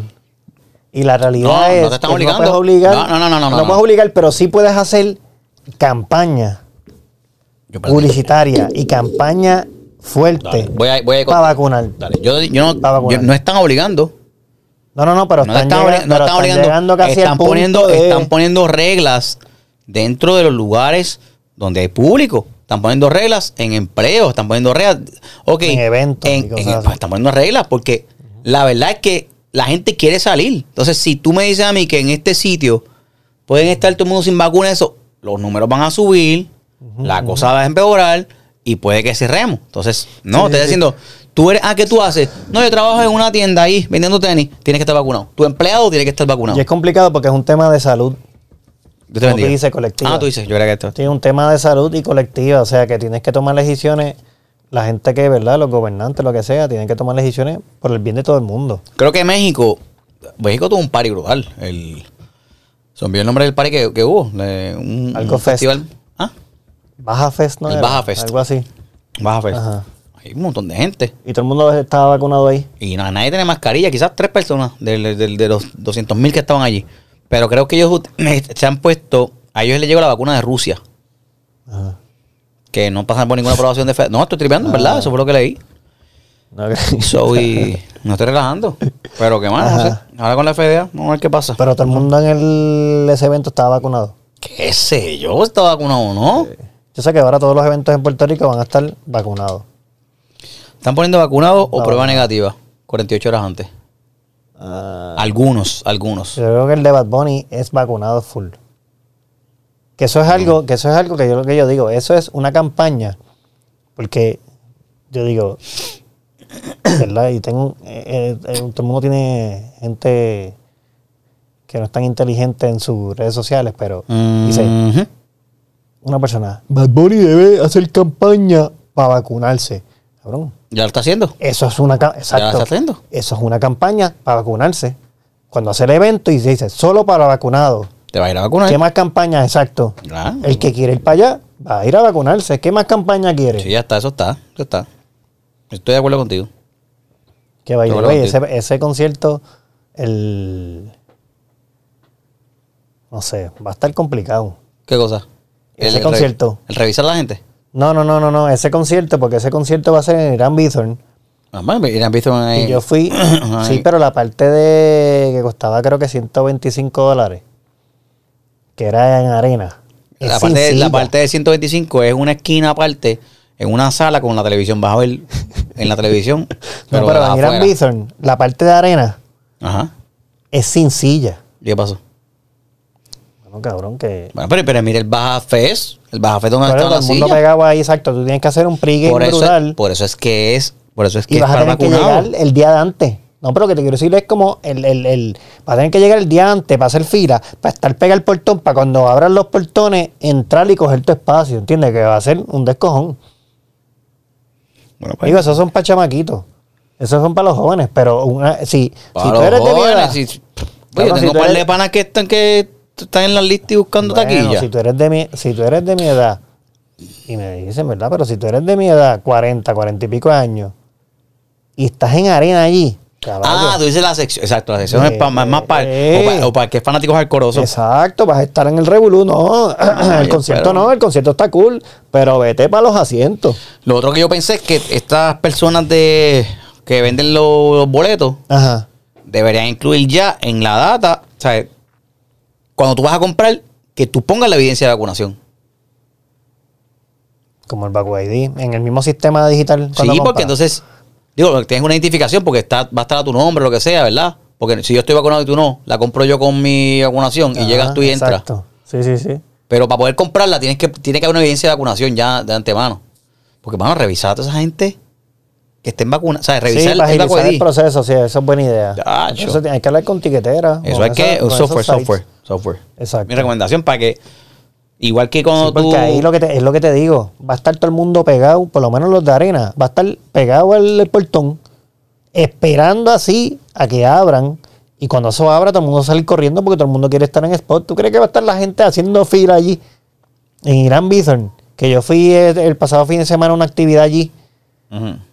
Y la realidad No, no es te están que obligando. no puedes obligar. No, no, no, no, no, no. puedes obligar, pero sí puedes hacer campaña publicitaria y campaña fuerte Dale, voy a, voy a ir para vacunar. Dale, yo, yo no, yo- no están obligando. No, no, no, pero No están, están, no pero están están llegando obligando. casi Están al punto poniendo, de- están poniendo reglas dentro de los lugares donde hay público. Están poniendo reglas en empleos, están poniendo reglas. ok, En eventos y en- cosas en- así. están poniendo reglas porque la verdad es que la gente quiere salir. Entonces, si tú me dices a mí que en este sitio pueden estar todo el mundo sin vacuna, eso, los números van a subir, la cosa va a empeorar y puede que cerremos. Entonces, no, Sí, te estoy sí, diciendo, tú eres, ah, ¿qué tú haces? No, yo trabajo en una tienda ahí vendiendo tenis, tienes que estar vacunado. Tu empleado tiene que estar vacunado. Y es complicado porque es un tema de salud. Yo te como dices, colectiva. Ah, tú dices, yo creo que esto. Es un tema de salud y colectiva, o sea que tienes que tomar decisiones, la gente que, ¿verdad? Los gobernantes, lo que sea, tienen que tomar decisiones por el bien de todo el mundo. Creo que México, México tuvo un party brutal. El, se el nombre del party que, que hubo. de un, Algo un Fest. festival. Ah, Baja Fest, ¿no? El era? Baja Fest. Algo así. Baja Fest. Ajá. Hay un montón de gente. Y todo el mundo estaba vacunado ahí. Y na- nadie tiene mascarilla, quizás tres personas de, los 200 mil que estaban allí. Pero creo que ellos ut- se han puesto, a ellos les llegó la vacuna de Rusia, Ajá. que no pasan por ninguna aprobación de fe. No, estoy tripeando, en Ah. ¿verdad? Eso fue lo que leí. No, que- So, y no estoy relajando. Pero qué más, no sé. Ahora con la FDA, vamos a ver qué pasa. Pero todo el mundo en el, ese evento estaba vacunado. ¿Qué sé yo? ¿Está vacunado o no? Yo sé que ahora todos los eventos en Puerto Rico van a estar vacunados. ¿Están poniendo vacunado o prueba negativa? 48 horas antes. Ah, Algunos, algunos. yo creo que el de Bad Bunny es vacunado full. Que eso es algo, que eso es algo que yo lo que yo digo, eso es una campaña. Porque yo digo, ¿verdad? Y tengo eh, eh, todo el mundo tiene gente que no es tan inteligente en sus redes sociales, pero dice. Una persona, Bad Bunny debe hacer campaña para vacunarse. Cabrón. ¿Ya lo está haciendo? Eso es una ca- ¿Ya lo exacto. está haciendo? Eso es una campaña para vacunarse. Cuando hace el evento y se dice solo para vacunados. ¿Te va a ir a vacunar? ¿Qué más campaña? Exacto. Ah. El que quiere ir para allá va a ir a vacunarse. ¿Qué más campaña quiere? Sí, ya está, eso está. Eso está. Estoy de acuerdo contigo. Que vaya, oye, ese, ese concierto, el. No sé, va a estar complicado. ¿Qué cosa? Ese re- concierto. ¿El revisar a la gente? No, no, no, no, no. Ese concierto, porque ese concierto va a ser en Irán Bithorn. Visto en- Y yo fui. Sí, pero la parte de. que costaba creo que 125 dólares. Que era en arena. la, parte, de- la parte de 125 es una esquina aparte, en una sala con la televisión. Vas a ver en la televisión. No, pero en Irán. Bithorn, la parte de arena Ajá. es sin silla. ¿Y qué pasó? Bueno, cabrón, que. Bueno, pero, pero mira el Baja Fest. El Baja Fest donde está la todo el mundo silla. pegado ahí, exacto. Tú tienes que hacer un pregame Por eso, brutal. por eso es que es. Por eso es que y es vas a tener que llegar el día de antes. No, pero lo que te quiero decir es como el, el, el- vas a tener que llegar el día antes para hacer fila, para estar pegado al portón, para cuando abran los portones, entrar y coger tu espacio, ¿entiendes? Que va a ser un descojón. Bueno, pues, Digo, esos son para chamaquitos. Esos son para los jóvenes, pero una, si, para si tú los eres de mi jóvenes, edad, si- Oye, si tengo tú par de panas que están, que están en la lista y buscando Bueno, taquilla. Si tú eres de mi, si tú eres de mi edad, y me dicen, ¿verdad? Pero si tú eres de mi edad, 40, 40 y pico años, y estás en arena allí, caballo, Ah, tú dices la sección. Exacto, la sección es Eh, pa- más, más para. eh. o, para o para que es fanáticos alcorosos. Exacto, vas a estar en el Revolú, no, el yo concierto espero. no, el concierto está cool, pero vete para los asientos. Lo otro que yo pensé es que estas personas de que venden los, los boletos Ajá. deberían incluir ya en la data, o sea, cuando tú vas a comprar, que tú pongas la evidencia de vacunación. Como el Bacu ID, en el mismo sistema digital. Sí, porque compras. entonces, digo, tienes una identificación porque está, va a estar a tu nombre, lo que sea, ¿verdad? Porque si yo estoy vacunado y tú no, la compro yo con mi vacunación y Ajá, llegas tú y entras. Exacto. Sí, sí, sí. Pero para poder comprarla tienes que, tiene que haber una evidencia de vacunación ya de antemano. Porque, vamos a revisar a toda esa gente que estén vacunados. ¿Sabes? Sí, Revisar para el agilizar el vacuidí. proceso, sí, eso es buena idea. Eso hay que hablar con tiquetera. Eso hay que. software, software, software. Exacto. Mi recomendación para que. Igual que cuando Sí, porque tú. ahí lo que te- es lo que te digo. Va a estar todo el mundo pegado, por lo menos los de arena, va a estar pegado al, portón, esperando así a que abran. Y cuando eso abra, todo el mundo va a salir corriendo porque todo el mundo quiere estar en spot. ¿Tú crees que va a estar la gente haciendo fila allí? En Irán Bithorn, que yo fui el, el pasado fin de semana a una actividad allí.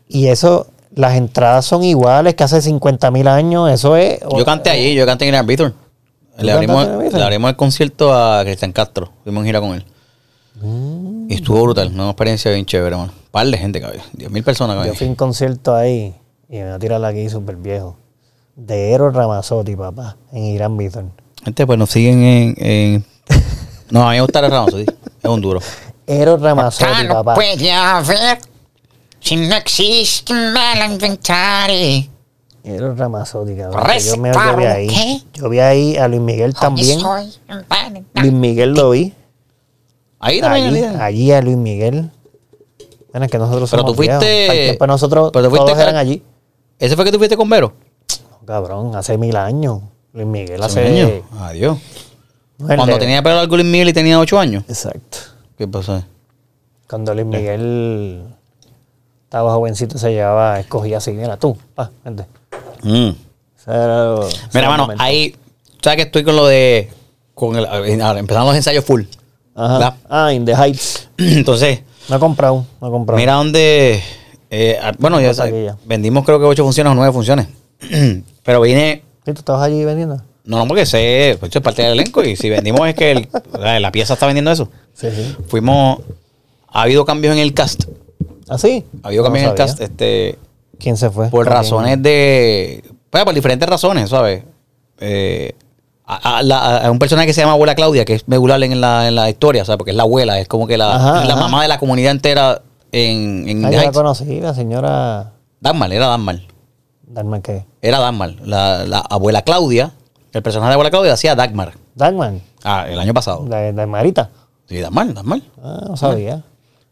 Y eso, las entradas son iguales que hace 50 mil años. Eso es. Yo canté allí, yo canté en el Beaton. ¿Tú Le abrimos, el Beaton? le abrimos el concierto a Cristian Castro. Fuimos en gira con él. Mm. Y estuvo brutal, una experiencia bien chévere, hermano. Un par de gente, cabrón. 10 mil personas, Yo cabrón. fui a un concierto ahí y me voy a tirar aquí súper viejo. De Eros Ramazzotti, papá, en Irán Bithorn. Gente, pues nos siguen en. en- No, a mí me gusta el sí. Es un duro. Eros no papá. puede haber si no existe un mal inventario. Eros Ramazzotti, cabrón. que Yo, me, yo vi ahí. ¿qué? Yo vi ahí a Luis Miguel también. Un Luis Miguel lo vi. Ahí también, Allí, a Luis Miguel. Bueno, es que nosotros Pero somos tú fuiste- de nosotros pero tú fuiste todos eran allí. ¿Ese fue que tú fuiste con Vero? Cabrón, hace mil años. Luis Miguel hace... Hace un año. Adiós. no Cuando de- tenía pelo largo Luis Miguel y tenía 8 años. Exacto. ¿Qué pasó? Cuando Luis Miguel estaba jovencito se llevaba, escogía así, mira tú, pa, vente. Mm. Era Mira, mano, ahí. ¿Sabes que estoy con lo de. Con el, ahora, empezando los ensayos full. Ajá. ¿verdad? Ah, In the Heights. Entonces, No he comprado, no he comprado. mira dónde. eh, ah, bueno, ya sabes, vendimos creo que 8 funciones o 9 funciones. Pero vine. ¿Sí, ¿Tú estabas allí vendiendo? No, no, porque sé, pues es parte del elenco y si vendimos es que el- la, pieza está vendiendo eso. Sí, sí. Fuimos, ha habido cambios en el cast, ¿Ah, sí? ha habido No cambios en el cast, este, ¿Quién se fue? por razones de, pues, por diferentes razones, ¿sabes? Eh, a, a la- a un personaje que se llama Abuela Claudia, que es regular en la, en la historia, ¿sabes? Porque es la abuela, es como que la, Ajá, la ajá. mamá de la comunidad entera en, en The yo la conocí, la señora... Dagmar, era Dagmar. Dagmar, ¿qué? Era Dagmar. La, la abuela Claudia, el personaje de Abuela Claudia hacía Dagmar. Dagmar, Ah, el año pasado. Dagmarita. Sí, Dagmar, Dagmar. Ah, no sabía.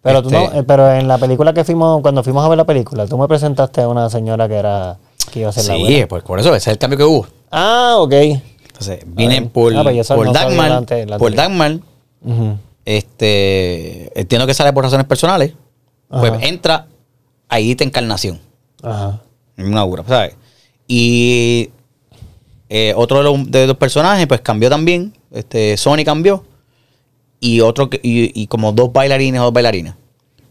Pero tú Este- no, eh, pero en la película que fuimos, cuando fuimos a ver la película, tú me presentaste a una señora que era, que iba a ser la Sí, pues por eso, ese es el cambio que hubo. Ah, ok. Entonces, vine ver. por, Ah, pues por no Dagmar. delante- delante por Dagmar. Este, entiendo que sale por razones personales. Pues entra ahí te encarnación. Ajá. En una obra, ¿sabes? Y eh, otro de los, de los personajes, pues cambió también. Este, Sony cambió. Y otro que- y, y como dos bailarines o dos bailarinas.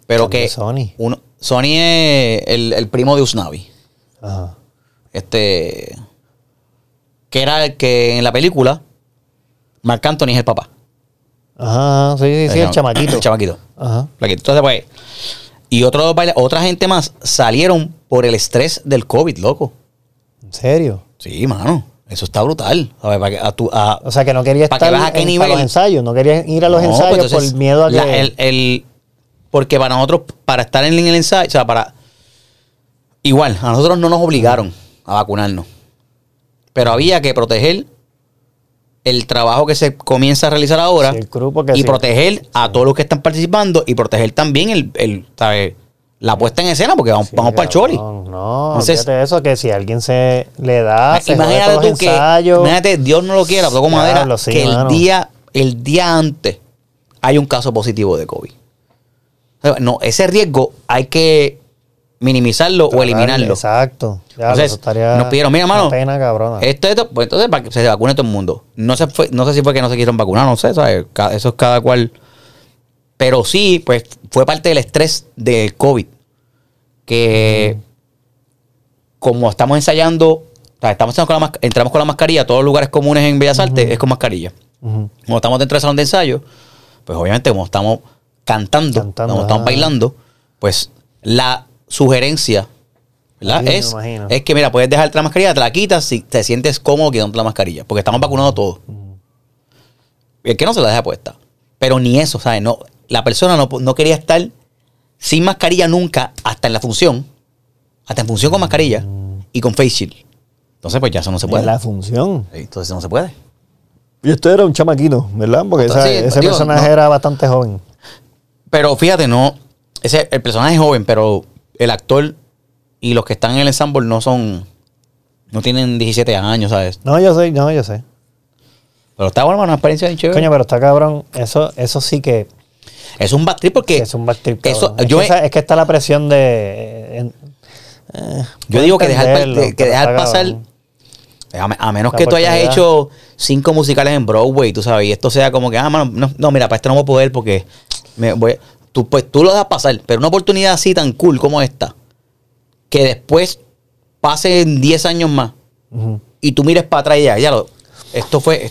Pero que Sony. Uno, Sony es el, el primo de Usnavi. Ajá. Este. Que era el que en la película. Marc Anthony es el papá. Ajá, sí, sí, sí, el chamaquito. El chamaquito. Ajá. Entonces, pues. Y otros baila- otra gente más salieron por el estrés del COVID, loco. ¿En serio? Sí, mano. Eso está brutal. ¿Sabes? Para que a tu, a- O sea, que no quería ¿Para que estar a qué en- nivel? los ensayos, no quería ir a los No, pues ensayos entonces, por miedo a que... la- el, el- porque para nosotros, para estar en el ensayo, o sea, para. Igual, a nosotros no nos obligaron a vacunarnos. Pero había que proteger el trabajo que se comienza a realizar ahora Sí, el grupo que y sí. proteger a todos los que están participando y proteger también el, el ¿sabes? La puesta en escena porque vamos, Sí, vamos para el choli. cabrón, No, Entonces- fíjate eso, que si alguien se le da, se jode todos imagínate tú que, ensayos. imagínate, Dios no lo quiera, toco madera, Diablo, sí, que el día, el día antes hay un caso positivo de COVID. No, ese riesgo hay que minimizarlo o eliminarlo. Exacto. Ya, Entonces, eso estaría nos pidieron, mira, mano, pena, cabrona. Esto, esto, pues entonces para que se vacune todo el mundo. No, se fue, no sé si fue que no se quisieron vacunar, no sé, ¿sabes? Eso es cada cual. Pero sí, pues fue parte del estrés del COVID. Que como estamos ensayando, o sea, estamos con la entramos con la mascarilla, todos los lugares comunes en Bellas Artes es con mascarilla. Como estamos dentro del salón de ensayo, pues obviamente como estamos cantando, Cantando, como estamos ah. bailando, pues la sugerencia ¿verdad? Sí, es, es que mira, puedes dejarte la mascarilla, te la quitas si te sientes cómodo quitándote la mascarilla, porque estamos vacunados todos. Y el que no se la deja puesta. Pero ni eso, ¿sabes? No, la persona no, no quería estar sin mascarilla nunca hasta en la función, hasta en función con mascarilla y con face shield. Entonces, pues ya eso no se puede. la función. Entonces no se puede. Y esto era un chamaquino, ¿verdad? Porque esa- Sí, ese digo, personaje no. era bastante joven. Pero fíjate, no. ese, el personaje es joven, pero el actor y los que están en el ensemble no son. No tienen 17 años, ¿sabes? No, yo sé, no, yo sé. Pero está bueno, una experiencia bien chévere. Coño, pero está cabrón. Eso, eso sí que Es un bad trip porque. es un backtrip. eso- es, yo que he- esa- es que está la presión de. en- eh, Yo digo que dejar, que dejar pasar. A, a menos La que tú hayas hecho cinco musicales en Broadway, tú sabes, y esto sea como que, ah, mano, no, no, mira, para esto no voy a poder porque me voy, tú, pues, tú lo dejas pasar, pero una oportunidad así tan cool como esta, que después pasen 10 años más y tú mires para atrás y ya, ya lo, esto fue,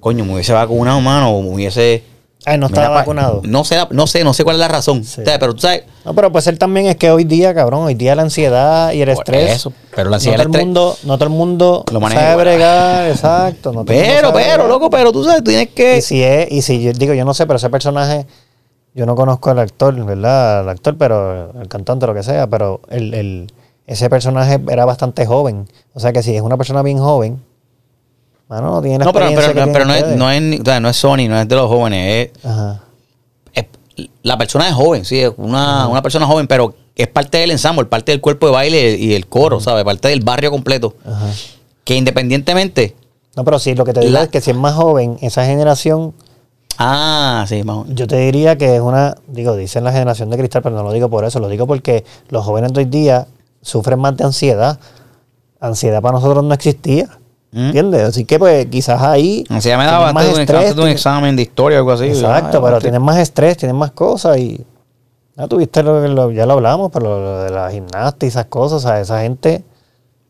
coño, me hubiese vacunado, mano, o me hubiese... Ay, no mira estaba vacunado. No sé, no sé, no sé cuál es la razón. Sí. O sea, pero tú sabes, No, pero puede ser también es que hoy día, cabrón, hoy día la ansiedad y el estrés. eso, pero la ansiedad y no el todo el estrés- mundo, no todo el mundo Lo maneja sabe igual. bregar, exacto. no el pero, pero, loco, pero tú sabes, tienes que... Y si es, y si yo digo, yo no sé, pero ese personaje, yo no conozco al actor, ¿verdad? Al actor, pero el cantante, lo que sea, pero el, el- ese personaje era bastante joven. O sea que si es una persona bien joven, mano, no tiene la No, pero, pero, que pero no, es, no, es, ni- o sea, no es Sony, no es de los jóvenes. Es, Ajá. es- la persona es joven, sí, es una, una persona joven, pero es parte del ensamble, parte del cuerpo de baile y el coro, ¿sabes? Parte del barrio completo. Ajá. Que independientemente. No, pero sí, lo que te digo La- es que si es más joven, esa generación, Ah, sí, vamos. yo te diría que es una, digo, dicen la generación de cristal, pero no lo digo por eso, lo digo porque los jóvenes de hoy día sufren más de ansiedad. Ansiedad para nosotros no existía. ¿Entiendes? Así que pues quizás ahí... Ya me daba más un, estrés, un examen de historia o algo así. Exacto, pero tienen más estrés, tienen más cosas y... Ya tuviste lo, que- ya lo hablamos, pero lo, de la gimnasta y esas cosas, o sea, esa gente...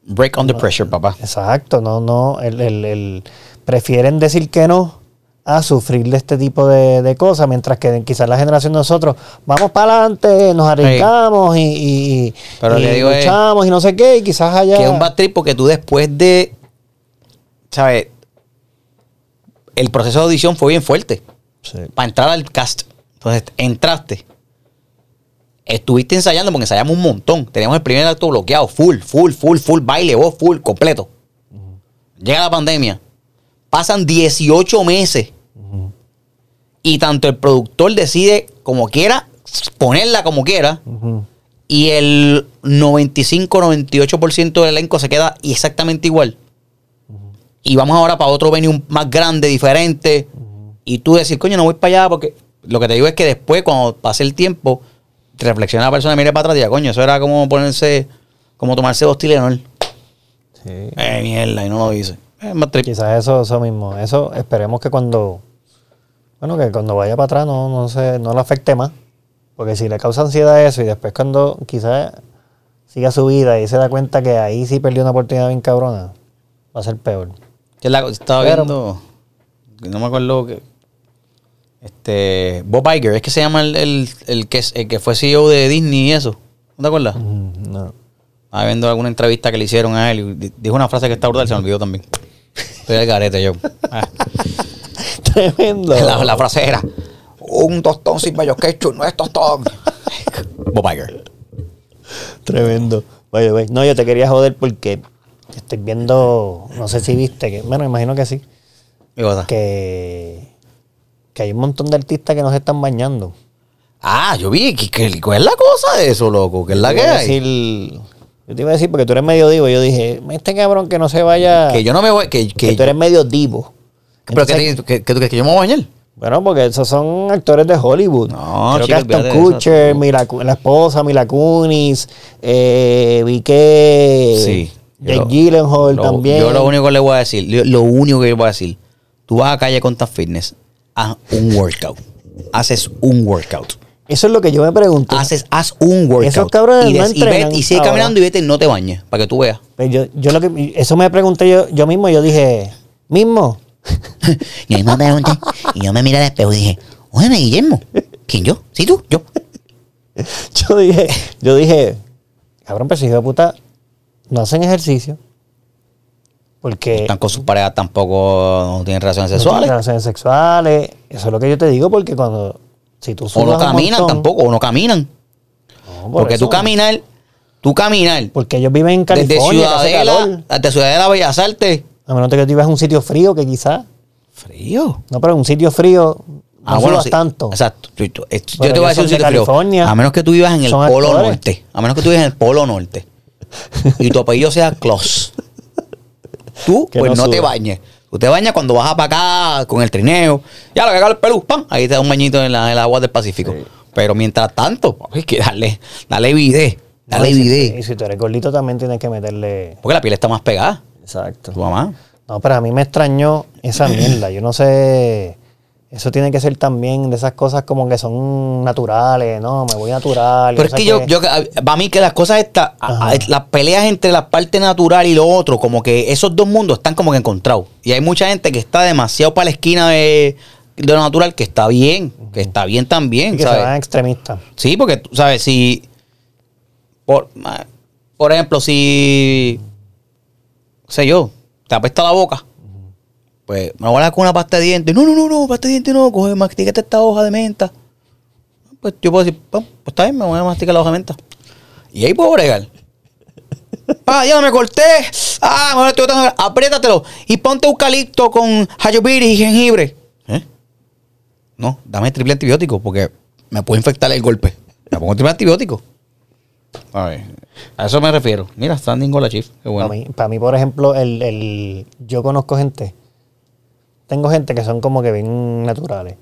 Break under pressure, papá. Exacto, no, no, el, el- el- prefieren decir que no a sufrir de este tipo de, de cosas, mientras que quizás la generación de nosotros vamos para adelante, nos arriesgamos y, y, Pero y le digo es- luchamos y no sé qué, y quizás haya... Que es un bad trip porque tú después de. ¿Sabes? El proceso de audición fue bien fuerte. Sí. para entrar al cast. Entonces, entraste. Estuviste ensayando porque ensayamos un montón. Teníamos el primer acto bloqueado, full, full, full, full, baile, voz, full, completo. Llega la pandemia. Pasan 18 meses. Y tanto el productor decide como quiera, ponerla como quiera. Y el 95-98% del elenco se queda exactamente igual. Y vamos ahora para otro venue más grande, diferente. Y tú decir, coño, no voy para allá porque lo que te digo es que después, cuando pase el tiempo, reflexiona la persona, mire para atrás y diga, coño, eso era como ponerse, como tomarse dos Tylenol. Sí. Eh, mierda, y no lo dice. Eh. Quizás eso, eso mismo. Eso esperemos que cuando. Bueno, que cuando vaya para atrás no, no, se, no le afecte más. Porque si le causa ansiedad eso y después cuando quizás siga su vida y se da cuenta que ahí sí perdió una oportunidad bien cabrona, va a ser peor. Que la- estaba Pero- viendo, no me acuerdo que. Este, Bob Iger, es que se llama el, el, el que, es- el que fue CEO de Disney y eso. ¿No te acuerdas? Mm, No. Estaba viendo alguna entrevista que le hicieron a él y dijo una frase que está brutal, se me olvidó también. Estoy al garete yo. Ah. Tremendo. La, la frase era: Un tostón sin mayo ketchup no es tostón. Bob Iger. Tremendo. No, yo te quería joder porque estoy viendo, no sé si viste, que, bueno, imagino que sí, que, que hay un montón de artistas que nos están bañando. Ah, yo vi. ¿qué, qué, cuál es la cosa de eso, loco? ¿Qué es la que hay? decir- yo te iba a decir, porque tú eres medio divo, yo dije, este cabrón que no se vaya, Que yo no me voy. Que, que, que, tú eres medio divo. pero Entonces, que, que, que yo me voy a bañar. bueno, porque esos son actores de Hollywood. No, Creo chico, que Aston Kutcher. Mila la esposa, Mila Kunis, eh, vi que Sí. Jake Yo- Gyllenhaal también. Yo lo único que le voy a decir, lo, lo único que le voy a decir, tú vas a calle Contact Fitness, haz un workout. Haces un workout. Eso es lo que yo me pregunto. Haces, haz un workout. Esos cabrones y, no des- y, vete- y sigue ahora. caminando y vete y no te bañes, para que tú veas. Pues Yo, yo lo que, eso me pregunté yo, yo mismo, yo dije, mismo, Y ahí me pregunté, y yo me miré al espejo y dije, oye, Guillermo, ¿quién yo? ¿Sí tú? Yo. yo dije, yo dije, cabrón, pero si hijo de puta no hacen ejercicio. Porque Están con sus parejas tampoco no tienen relaciones no tienen sexuales. relaciones sexuales. Eso es lo que yo te digo, porque cuando, si tú o no caminan montón- tampoco, o no caminan. No, por Porque eso. tú caminar, tú caminar Porque ellos viven en desde California, hace Ciudadela, desde Ciudadela Bellas Artes. A menos que tú vivas en un sitio frío, que quizás, Frío. no, pero en un sitio frío, No subas tanto. Exacto. Yo, yo- yo Pero te voy a decir un son de sitio frío. California. A menos que tú vivas en el polo actores. norte. A menos que tú vivas en el polo norte. Y tu apellido sea Claus. Tú, Que pues no no, te bañes. Tú te bañas cuando vas para acá con el trineo. Ya lo que haga el pelú, ¡pam! Ahí te da un bañito en la, en el agua del Pacífico. Pero mientras tanto, hay que darle, darle video. Dale No, y si-. Y si tú eres gordito también tienes que meterle... Porque la piel está más pegada. Exacto. Tu mamá. No, pero a mí me extrañó esa mierda. Yo no sé. Eso tiene que ser también de esas cosas como que son naturales, ¿no? Me voy natural. Pero es que yo, qué. yo, para mí que las cosas estas, a- a- las peleas entre la parte natural y lo otro, como que esos dos mundos están como que encontrados. Y hay mucha gente que está demasiado para la esquina de, de lo natural, que está bien, que está bien Y también, que se ¿sabes? van extremistas. Sí, porque tú sabes, si. Por, por ejemplo, si. sé yo, te apesta la boca. Pues me voy a dar con una pasta de dientes. No, no, no, no, pasta de dientes no, coge, mastícate esta hoja de menta. Pues yo puedo decir, "Pum, pues está bien, me voy a masticar la hoja de menta. Y ahí puedo bregar. Ah, ya no me corté. Ah, me estoy botando- Apriétatelo. Y ponte eucalipto con hayopiri y jengibre. ¿Eh? No, dame triple antibiótico porque me puede infectar el golpe. Me pongo triple antibiótico. A ver, a eso me refiero. Mira, standing con la chief. Qué bueno. Para, mí, para mí, por ejemplo, el, el- yo conozco gente. Tengo gente que son como que bien naturales.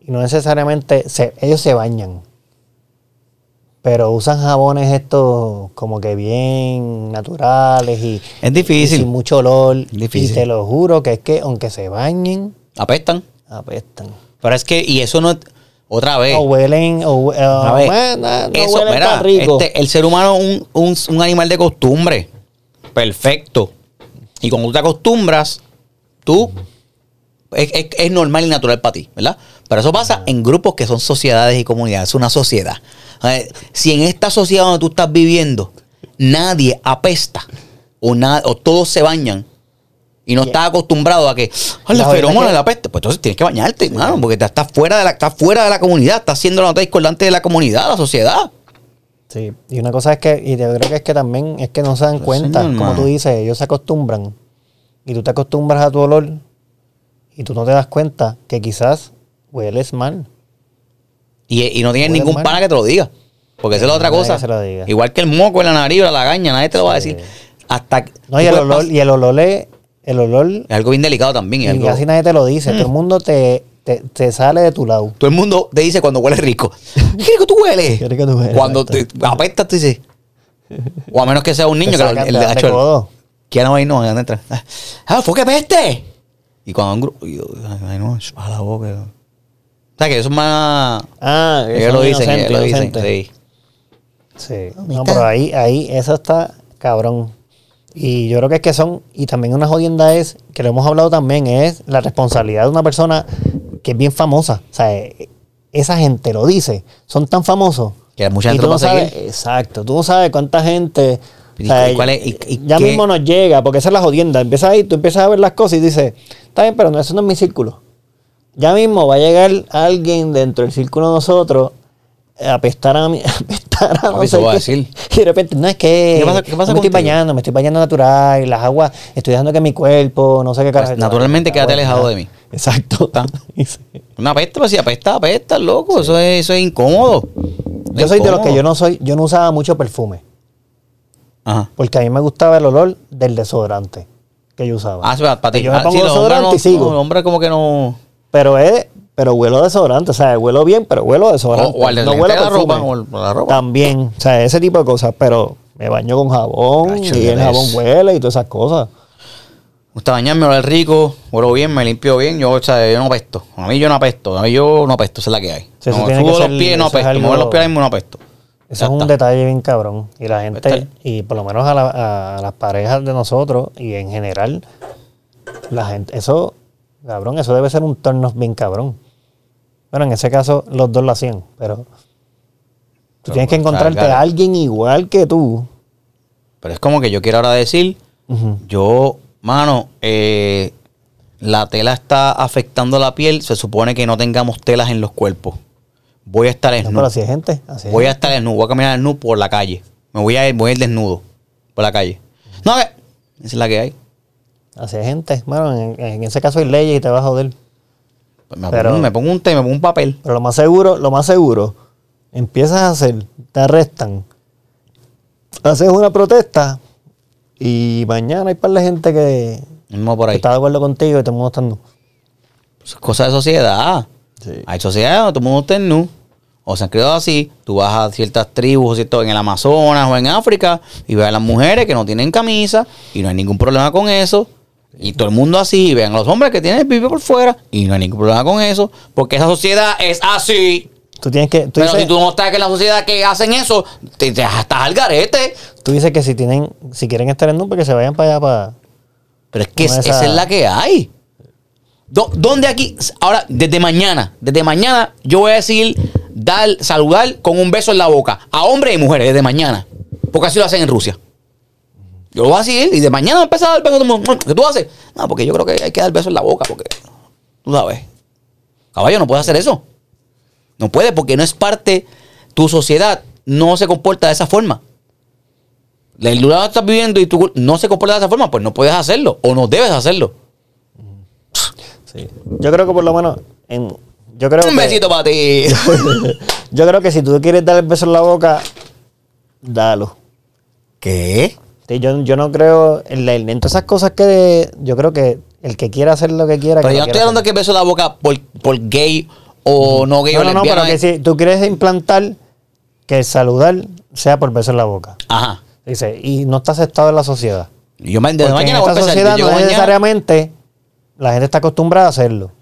Y no necesariamente. se- ellos se bañan. Pero usan jabones estos como que bien naturales y, Es difícil. y sin mucho olor. Difícil. Y te lo juro que es que aunque se bañen, Apestan. apestan. Pero es que, y eso no es. Otra vez. O huelen, o bueno, no eso, huelen mira, tan rico. este, el ser humano es un, un- un animal de costumbre. Perfecto. Y cuando tú te acostumbras, tú es, es- es normal y natural para ti, ¿verdad? Pero eso pasa en grupos que son sociedades y comunidades. Es una sociedad. Ver, si en esta sociedad donde tú estás viviendo, nadie apesta o, na- o todos se bañan y no Yeah. estás acostumbrado a que ¡ay, la feromona de la peste, pues entonces tienes que bañarte, hermano, porque te- estás fuera de la, estás fuera de la comunidad, estás siendo la nota discordante de la comunidad, la sociedad. Sí, y una cosa es que, y yo creo que es que también es que no se dan Pues, cuenta, como tú dices, ellos se acostumbran y tú te acostumbras a tu olor y tú no te das cuenta que quizás hueles mal. Y, y no tienes ningún mal. pana que te lo diga. Porque esa es la otra cosa. Igual que el moco en la nariz o la lagaña, nadie te lo va a decir. Hasta No, y el olor, y el olor es, el olor, Es algo bien delicado también. y algo- casi nadie te lo dice, todo el mundo te, te, te sale de tu lado. Todo el mundo te dice cuando huele rico. ¿Qué rico tú hueles? Qué rico tú hueles, Cuando te apestas, tú dices. O a menos que sea un niño Te que lo- el codo. ¿Quién no va a ir? No, ¿dónde entra? ¡Ah, fue que peste! Y cuando un grupo. yo, Ay, no, para la boca. O sea, que eso es más. Ah, que Ellos lo dicen, ellos lo dicen. Sí. Sí. ¿Dónde No, pero ahí, ahí, eso está cabrón. Y yo creo que es que son, y también una jodienda es, que lo hemos hablado también, es la responsabilidad de una persona que es bien famosa. O sea, eh, esa gente lo dice, son tan famosos. Que mucha gente lo no a sabes, exacto, tú no sabes cuánta gente. o ¿Y sea, cu- cuál es- y- y ya qué? mismo nos llega, porque esa es la jodienda. Empieza ahí, tú empiezas a ver las cosas y dices, está bien, pero no, eso no es mi círculo. Ya mismo va a llegar alguien dentro del círculo de nosotros a apestar a mí, a apestar a Papi, no sé va a qué. decir. Y de repente, no es que ¿Qué pasa- qué pasa me estoy bañando, me estoy bañando natural, las aguas, estoy dejando que mi cuerpo, no sé qué carajo. Pues, naturalmente, quédate alejado de mí. Exacto. Una peste, pues si apesta, apesta, loco. Eso, es, eso es incómodo. Yo soy de los que yo no soy, yo no usaba mucho perfume, Ajá. porque a mí me gustaba el olor del desodorante que yo usaba. Ah, sí, para ti. Yo me Ah, pongo sí, desodorante no- y sigo. no, hombres como que no. Pero es, pero huelo desodorante, o sea, huelo bien, pero huelo desodorante. O- o al no huelo de la ropa, o la ropa. También, o sea, ese tipo de cosas, pero me baño con jabón Cacho, y el jabón huele y todas esas cosas. Me gusta bañarme, oler rico, huelo bien, me limpio bien. Yo, o sea, yo no apesto. A mí yo no apesto. A mí yo no apesto, esa es la que hay. No, subo que los pies, no apesto. Algo- los pies no apesto. Eso Ya es un está. detalle bien cabrón. Y la gente, y por lo menos a, la- a las parejas de nosotros y en general, la gente, eso, cabrón, eso debe ser un turn off bien cabrón. Bueno, en ese caso los dos lo hacían, pero tú Pero, tienes que sea, encontrarte a alguien igual que tú. Pero es como que yo quiero ahora decir, yo, mano, eh, la tela está afectando la piel. Se supone que no tengamos telas en los cuerpos. Voy a estar No, desnudo. pero así hay gente. Así voy a estar desnudo. Voy a caminar desnudo por la calle. Me voy a ir, voy a ir desnudo por la calle. No, a ver, esa es la que hay. Así hay gente. Bueno, en, en ese caso hay leyes y te vas a joder. Pues me, Pero- pongo, me pongo un té, me pongo un papel. Pero lo más seguro, lo más seguro, empiezas a hacer, te arrestan, haces una protesta y mañana hay par de gente que, por que ahí. está de acuerdo contigo y te mostrando. Es cosa de sociedad. Sí. Hay sociedades donde todo el mundo está en nu. O se han criado así. Tú vas a ciertas tribus, o cierto, en el Amazonas o en África, y ves a las mujeres que no tienen camisa, y no hay ningún problema con eso. Y todo el mundo así, y ven a los hombres que tienen el pipi por fuera, y no hay ningún problema con eso, porque esa sociedad es así. Tú tienes que, tú Pero dices, si tú no estás que en la sociedad que hacen eso, te, te- estás al garete. tú dices que si tienen, si quieren estar en nu, pues que se vayan para allá para. Pero es que esa es la que hay. ¿Dónde aquí? Ahora, desde mañana, desde mañana, yo voy a decir dar, saludar con un beso en la boca a hombres y mujeres, desde mañana. Porque así lo hacen en Rusia. Yo lo voy a decir y de mañana empezar a dar beso todo. ¿Qué tú haces? No, porque yo creo que hay que dar beso en la boca, porque tú sabes. Caballo, no puedes hacer eso. No puede porque no es parte, tu sociedad no se comporta de esa forma. El lugar donde estás viviendo y tú no se comporta de esa forma, pues no puedes hacerlo o no debes hacerlo. Sí. Yo creo que por lo menos, en, yo creo Un que, besito para ti. yo creo que si tú quieres dar el beso en la boca, dalo. ¿Qué? Sí, yo, yo no creo en, la- en todas esas cosas que yo creo que el que quiera hacer lo que quiera. Pero que yo no estoy hablando de que beso en la boca por, por gay o no gay hacer. o No, no, no, lesbiana. pero que si tú quieres implantar que el saludar sea por beso en la boca. Ajá. Dice, y no está aceptado en la sociedad. Yo me, desde mañana en voy a esta sociedad Yo no mañana- necesariamente la gente está acostumbrada a hacerlo.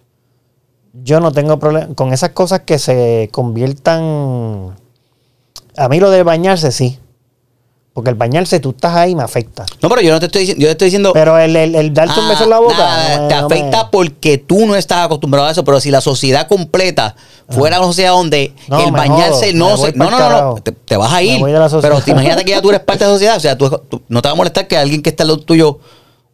Yo no tengo problema con esas cosas que se conviertan. A mí lo de bañarse sí. Porque el bañarse tú estás ahí me afecta. No, pero yo no te estoy diciendo. Yo te estoy diciendo. Pero el, el- el darte un Ah, beso en la boca. nada, no te no afecta porque tú no estás acostumbrado a eso, pero si la sociedad completa fuera una sociedad donde el bañarse jodo, no se. No, no, no, te, te vas a ir. Pero te imagínate que ya tú eres parte de la sociedad. O sea, tú, tú- no te va a molestar que alguien que está al lado tuyo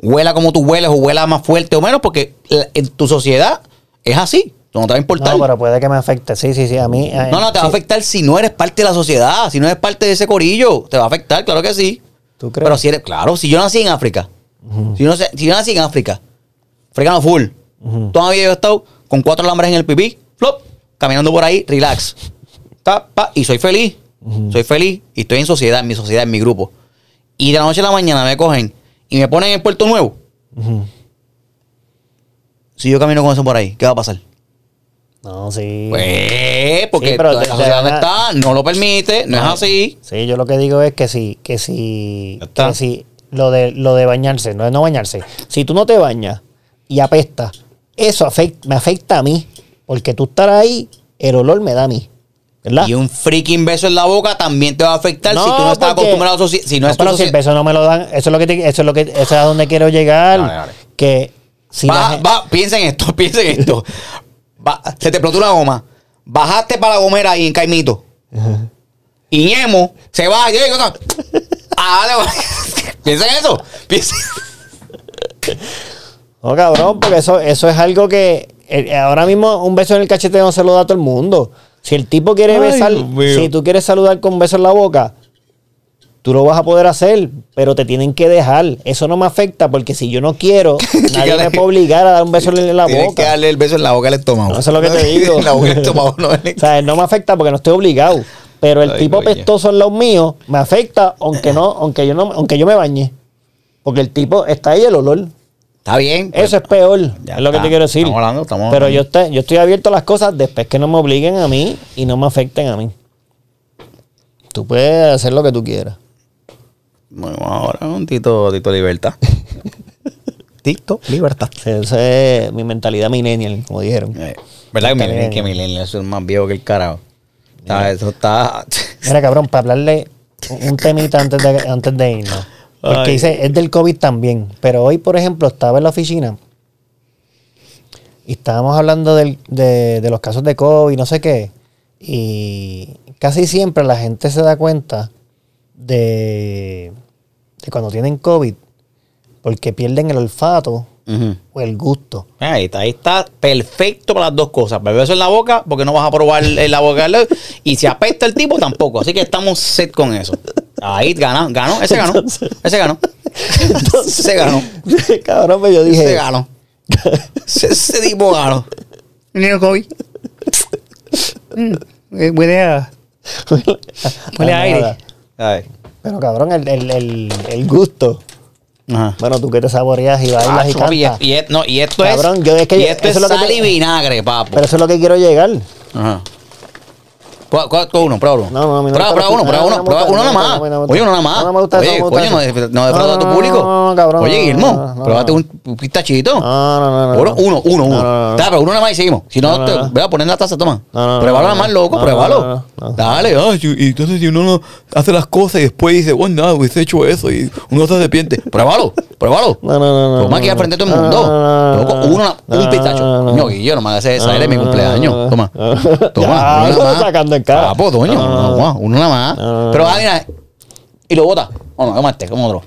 huela como tú hueles o huela más fuerte o menos, porque en tu sociedad es así. No te va a importar. No, pero puede que me afecte. Sí, sí, sí. A mí. eh, No, no, te va a sí. afectar si no eres parte de la sociedad, si no eres parte de ese corillo. Te va a afectar, claro que sí. ¿Tú crees? Pero si eres, claro, si yo nací en África, si, yo no sé- si yo nací en África, fregando full, toda mi vida yo he estado con cuatro alambres en el pipí, flop, caminando por ahí, relax. Ta, pa, y soy feliz, soy feliz y estoy en sociedad, en mi sociedad, en mi grupo. Y de la noche a la mañana me cogen y me ponen en Puerto Nuevo. Si yo camino con eso por ahí, ¿qué va a pasar? No, sí. Pues, porque Sí, pero la sociedad donde está no lo permite, no es así. Sí, yo lo que digo es que si, que Ya está. que si lo de, lo de bañarse, no es no bañarse. Si tú no te bañas y apesta, eso afecta, me afecta a mí. Porque tú estar ahí, el olor me da a mí. ¿Verdad? Y un freaking beso en la boca también te va a afectar si tú no estás porque- acostumbrado a soci- si no, No, es pero si el beso no me lo dan, eso es lo que te- eso es lo que eso es a donde quiero llegar. Dale, dale. Que si Va, va, piensa en esto, piensa en esto. Va- se te explotó una goma. Bajaste para la gomera ahí en Caimito. Y Ñemo se va y ah, va. piensa en eso. Piensa. No, cabrón, porque eso, eso es algo que eh, ahora mismo un beso en el cachete no se lo da a todo el mundo. Si el tipo quiere Ay, besar, si tú quieres saludar con un beso en la boca, tú lo vas a poder hacer, pero te tienen que dejar. Eso no me afecta porque si yo no quiero, nadie me puede obligar a dar un beso en la Tienes que boca. darle el beso en la boca al estómago. No, eso es lo que te digo. En la boca al estómago, no O sea, no me afecta porque no estoy obligado. Pero el Ay, tipo pestoso en los míos me afecta aunque no, aunque yo no, aunque yo me bañe. Porque el tipo está ahí el olor. Está bien. pues, Eso es peor, es lo que te quiero decir. Estamos hablando, estamos Pero hablando. yo, estoy- yo estoy abierto a las cosas después que no me obliguen a mí y no me afecten a mí. Tú puedes hacer lo que tú quieras. Bueno, ahora un Tito, Tito Libertad. Tito Libertad. Esa es mi mentalidad millennial, como dijeron. Eh, ¿Verdad Millennial, que Millennial es más viejo que el carajo? Eso está... Mira, cabrón, para hablarle un temita antes de, antes de irnos. Porque Ay. dice, es del COVID también. Pero hoy, por ejemplo, estaba en la oficina y estábamos hablando del- de, de los casos de COVID, no sé qué. Y casi siempre la gente se da cuenta de, de cuando tienen COVID porque pierden el olfato O el gusto. Ahí está, ahí está perfecto para las dos cosas. Beber eso en la boca, porque no vas a probar en la boca. Y si apesta el tipo, tampoco. Así que estamos set con eso. Ahí ganó, ganó, ese ganó. Ese ganó. Ese ganó. cabrón, pues yo Ese dije, ganó. Ese, ese tipo ganó. Dio COVID. Mm, eh, Huele a. Huele a aire. Ay. Pero cabrón, el, el, el, el gusto. Ajá. Bueno, tú que te saboreas y bailas y Ah, cantas. y, y- no, y esto Cabrón, es. yo es que y yo- esto eso es es lo que sal te- y vinagre, papo. Pero eso es lo que quiero llegar. Ajá. Prueba, prueba tú uno, prueba uno. No, no, a mí no prueba, prueba uno, prueba No, uno, prueba uno me gusta. Oye, uno no me gusta, Oye, coño, no, def- no No, defrauda a tu público. no, cabrón, Oye, no, pruébate un pistachito. No, no, no, no. Uno, uno, uno, uno. No, no, no. Está, pero uno nada más y seguimos. Si no, te voy a poner la taza, toma. Pruébalo nada más, loco, pruébalo. Dale, y entonces si uno no hace las cosas y después dice, bueno, nada, hubiese hecho eso y uno se arrepiente. Pruébalo, pruébalo. No, no, no, Toma aquí no, al frente de todo el mundo. Loco, no, uno, no, un pistacho. Coño, Guillo, no me hagas esa, eres mi cumpleaños. Toma. Toma. Ya, uno lo nada más. sacando en cara. Papo, doño, No, no, uno no. nada más. No, no, Pero no. ah, mira, y lo bota. Vamos, vamos este, como otro.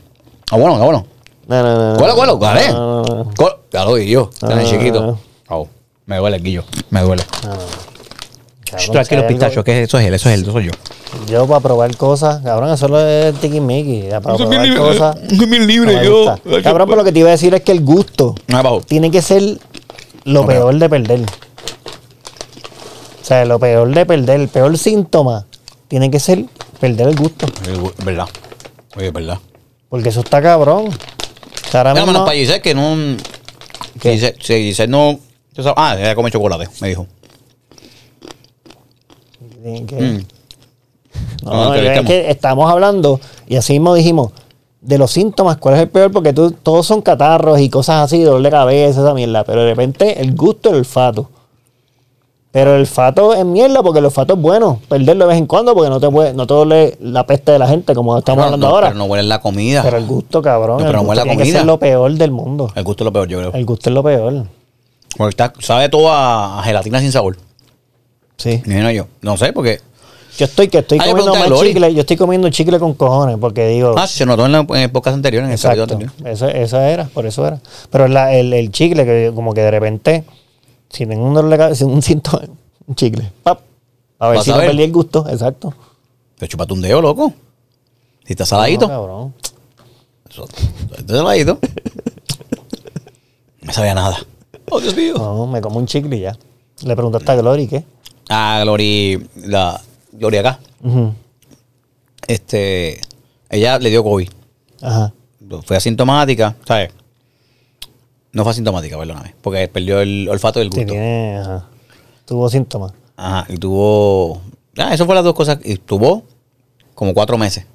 Ah, bueno, ah, bueno. No, no, no. Cuelo, cuelo, dale. No, no, no. Col- Claro, Guillo, tan Ah. chiquito. Au, me duele, Guillo, me duele. Cabrón, Tranquilo, pistacho, que eso es él, eso es él, eso soy yo. Yo para probar cosas, cabrón, eso lo es ya Para probar cosas. soy bien no me gusta. Cabrón, pero lo que te iba a decir es que el gusto Ah, tiene que ser lo peor de perder. O sea, lo peor de perder, el peor síntoma tiene que ser perder el gusto. Es verdad. Oye, es verdad. Porque eso está cabrón. O sea, ahora Mira, mismo- menos para Giselle que no. ¿Qué? Giselle, sí, Giselle no. Ah, ella come chocolate, me dijo. que- Mm. No, No, es que estamos hablando y así mismo dijimos de los síntomas, ¿cuál es el peor? Porque tú- todos son catarros y cosas así, dolor de cabeza, esa mierda. Pero de repente el gusto, el olfato. Pero el olfato es mierda porque el olfato es bueno. Perderlo de vez en cuando porque no te puede, no te duele la peste de la gente como estamos hablando no, ahora. Pero no huele la comida. Pero el gusto, cabrón. No, el pero no huele a tiene que comida. ser lo peor del mundo. El gusto es lo peor, yo creo. El gusto es lo peor. Porque está, sabe todo a, a gelatina sin sabor. Sí. Ni no yo. No sé, porque. Yo estoy que estoy Ah, comiendo más chicle. Yo estoy comiendo chicle con cojones porque digo. Ah, se notó en, la, en el podcast anterior, en el Exacto. anterior. Eso, eso era, por eso era. Pero la- el, el chicle, que como que de repente, si tengo un dolor de cabeza, un síntoma, un chicle, pap, a ver si a no ver. perdí el gusto, exacto. Te chupate un dedo, loco. Si está saladito. No, cabrón. Eso- Está saladito. no sabía nada. Oh, Dios mío. No, me como un chicle y ya. Le preguntaste a Glory, ¿qué? Ah, Glory, la Gloria acá. Este, ella le dio COVID. Ajá. Fue asintomática, ¿sabes? No fue asintomática, perdóname. Porque perdió el olfato del Sí, gusto. tiene, ajá. Tuvo síntomas. Ajá, y tuvo. Ah, eso fue las dos cosas. Y tuvo como cuatro meses.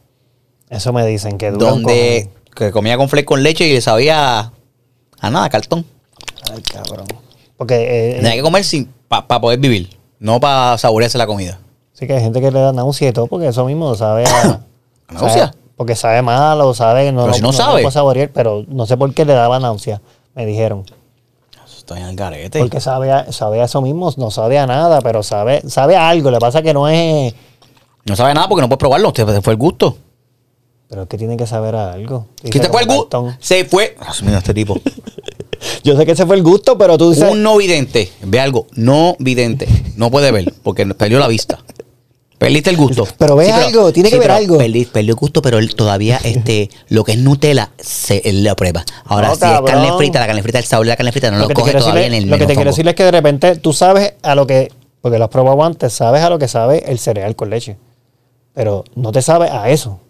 Eso me dicen que dura un Donde que comía con flex con leche y le sabía a nada, cartón. Ay, cabrón. Porque eh, Tenía que comer para poder vivir, no para saborearse la comida. sí que hay gente que le da náusea y todo, porque eso mismo sabe a... ¿Náusea? sabe- porque sabe mal o sabe... No, Pero si no sabe. puede saborear, pero no sé por qué le daba náusea, me dijeron. Está en el garete. Porque sabe a, sabe a eso mismo, no sabe a nada, pero sabe, sabe a algo. Le pasa que no es. No sabe nada porque no puede probarlo. Se se fue el gusto. Pero es que tiene que saber a algo. ¿Qué te fue el gusto? Se fue. Dios mío, este tipo. Yo sé que ese fue el gusto, pero tú dices. Un no vidente. Ve algo. No vidente. No puede ver porque perdió la vista. Perdiste el gusto. Pero ve algo, tiene que ver algo. Perdí, perdió el gusto, pero él todavía, este, lo que es Nutella, se, él lo prueba. Ahora, No, si cabrón. es carne frita, la carne frita, el sabor de la carne frita no lo, te coge todavía decirle- en el lo que te quiero decir es que de repente tú sabes a lo que. Porque lo has probado antes, sabes a lo que sabe el cereal con leche. Pero no te sabe a eso.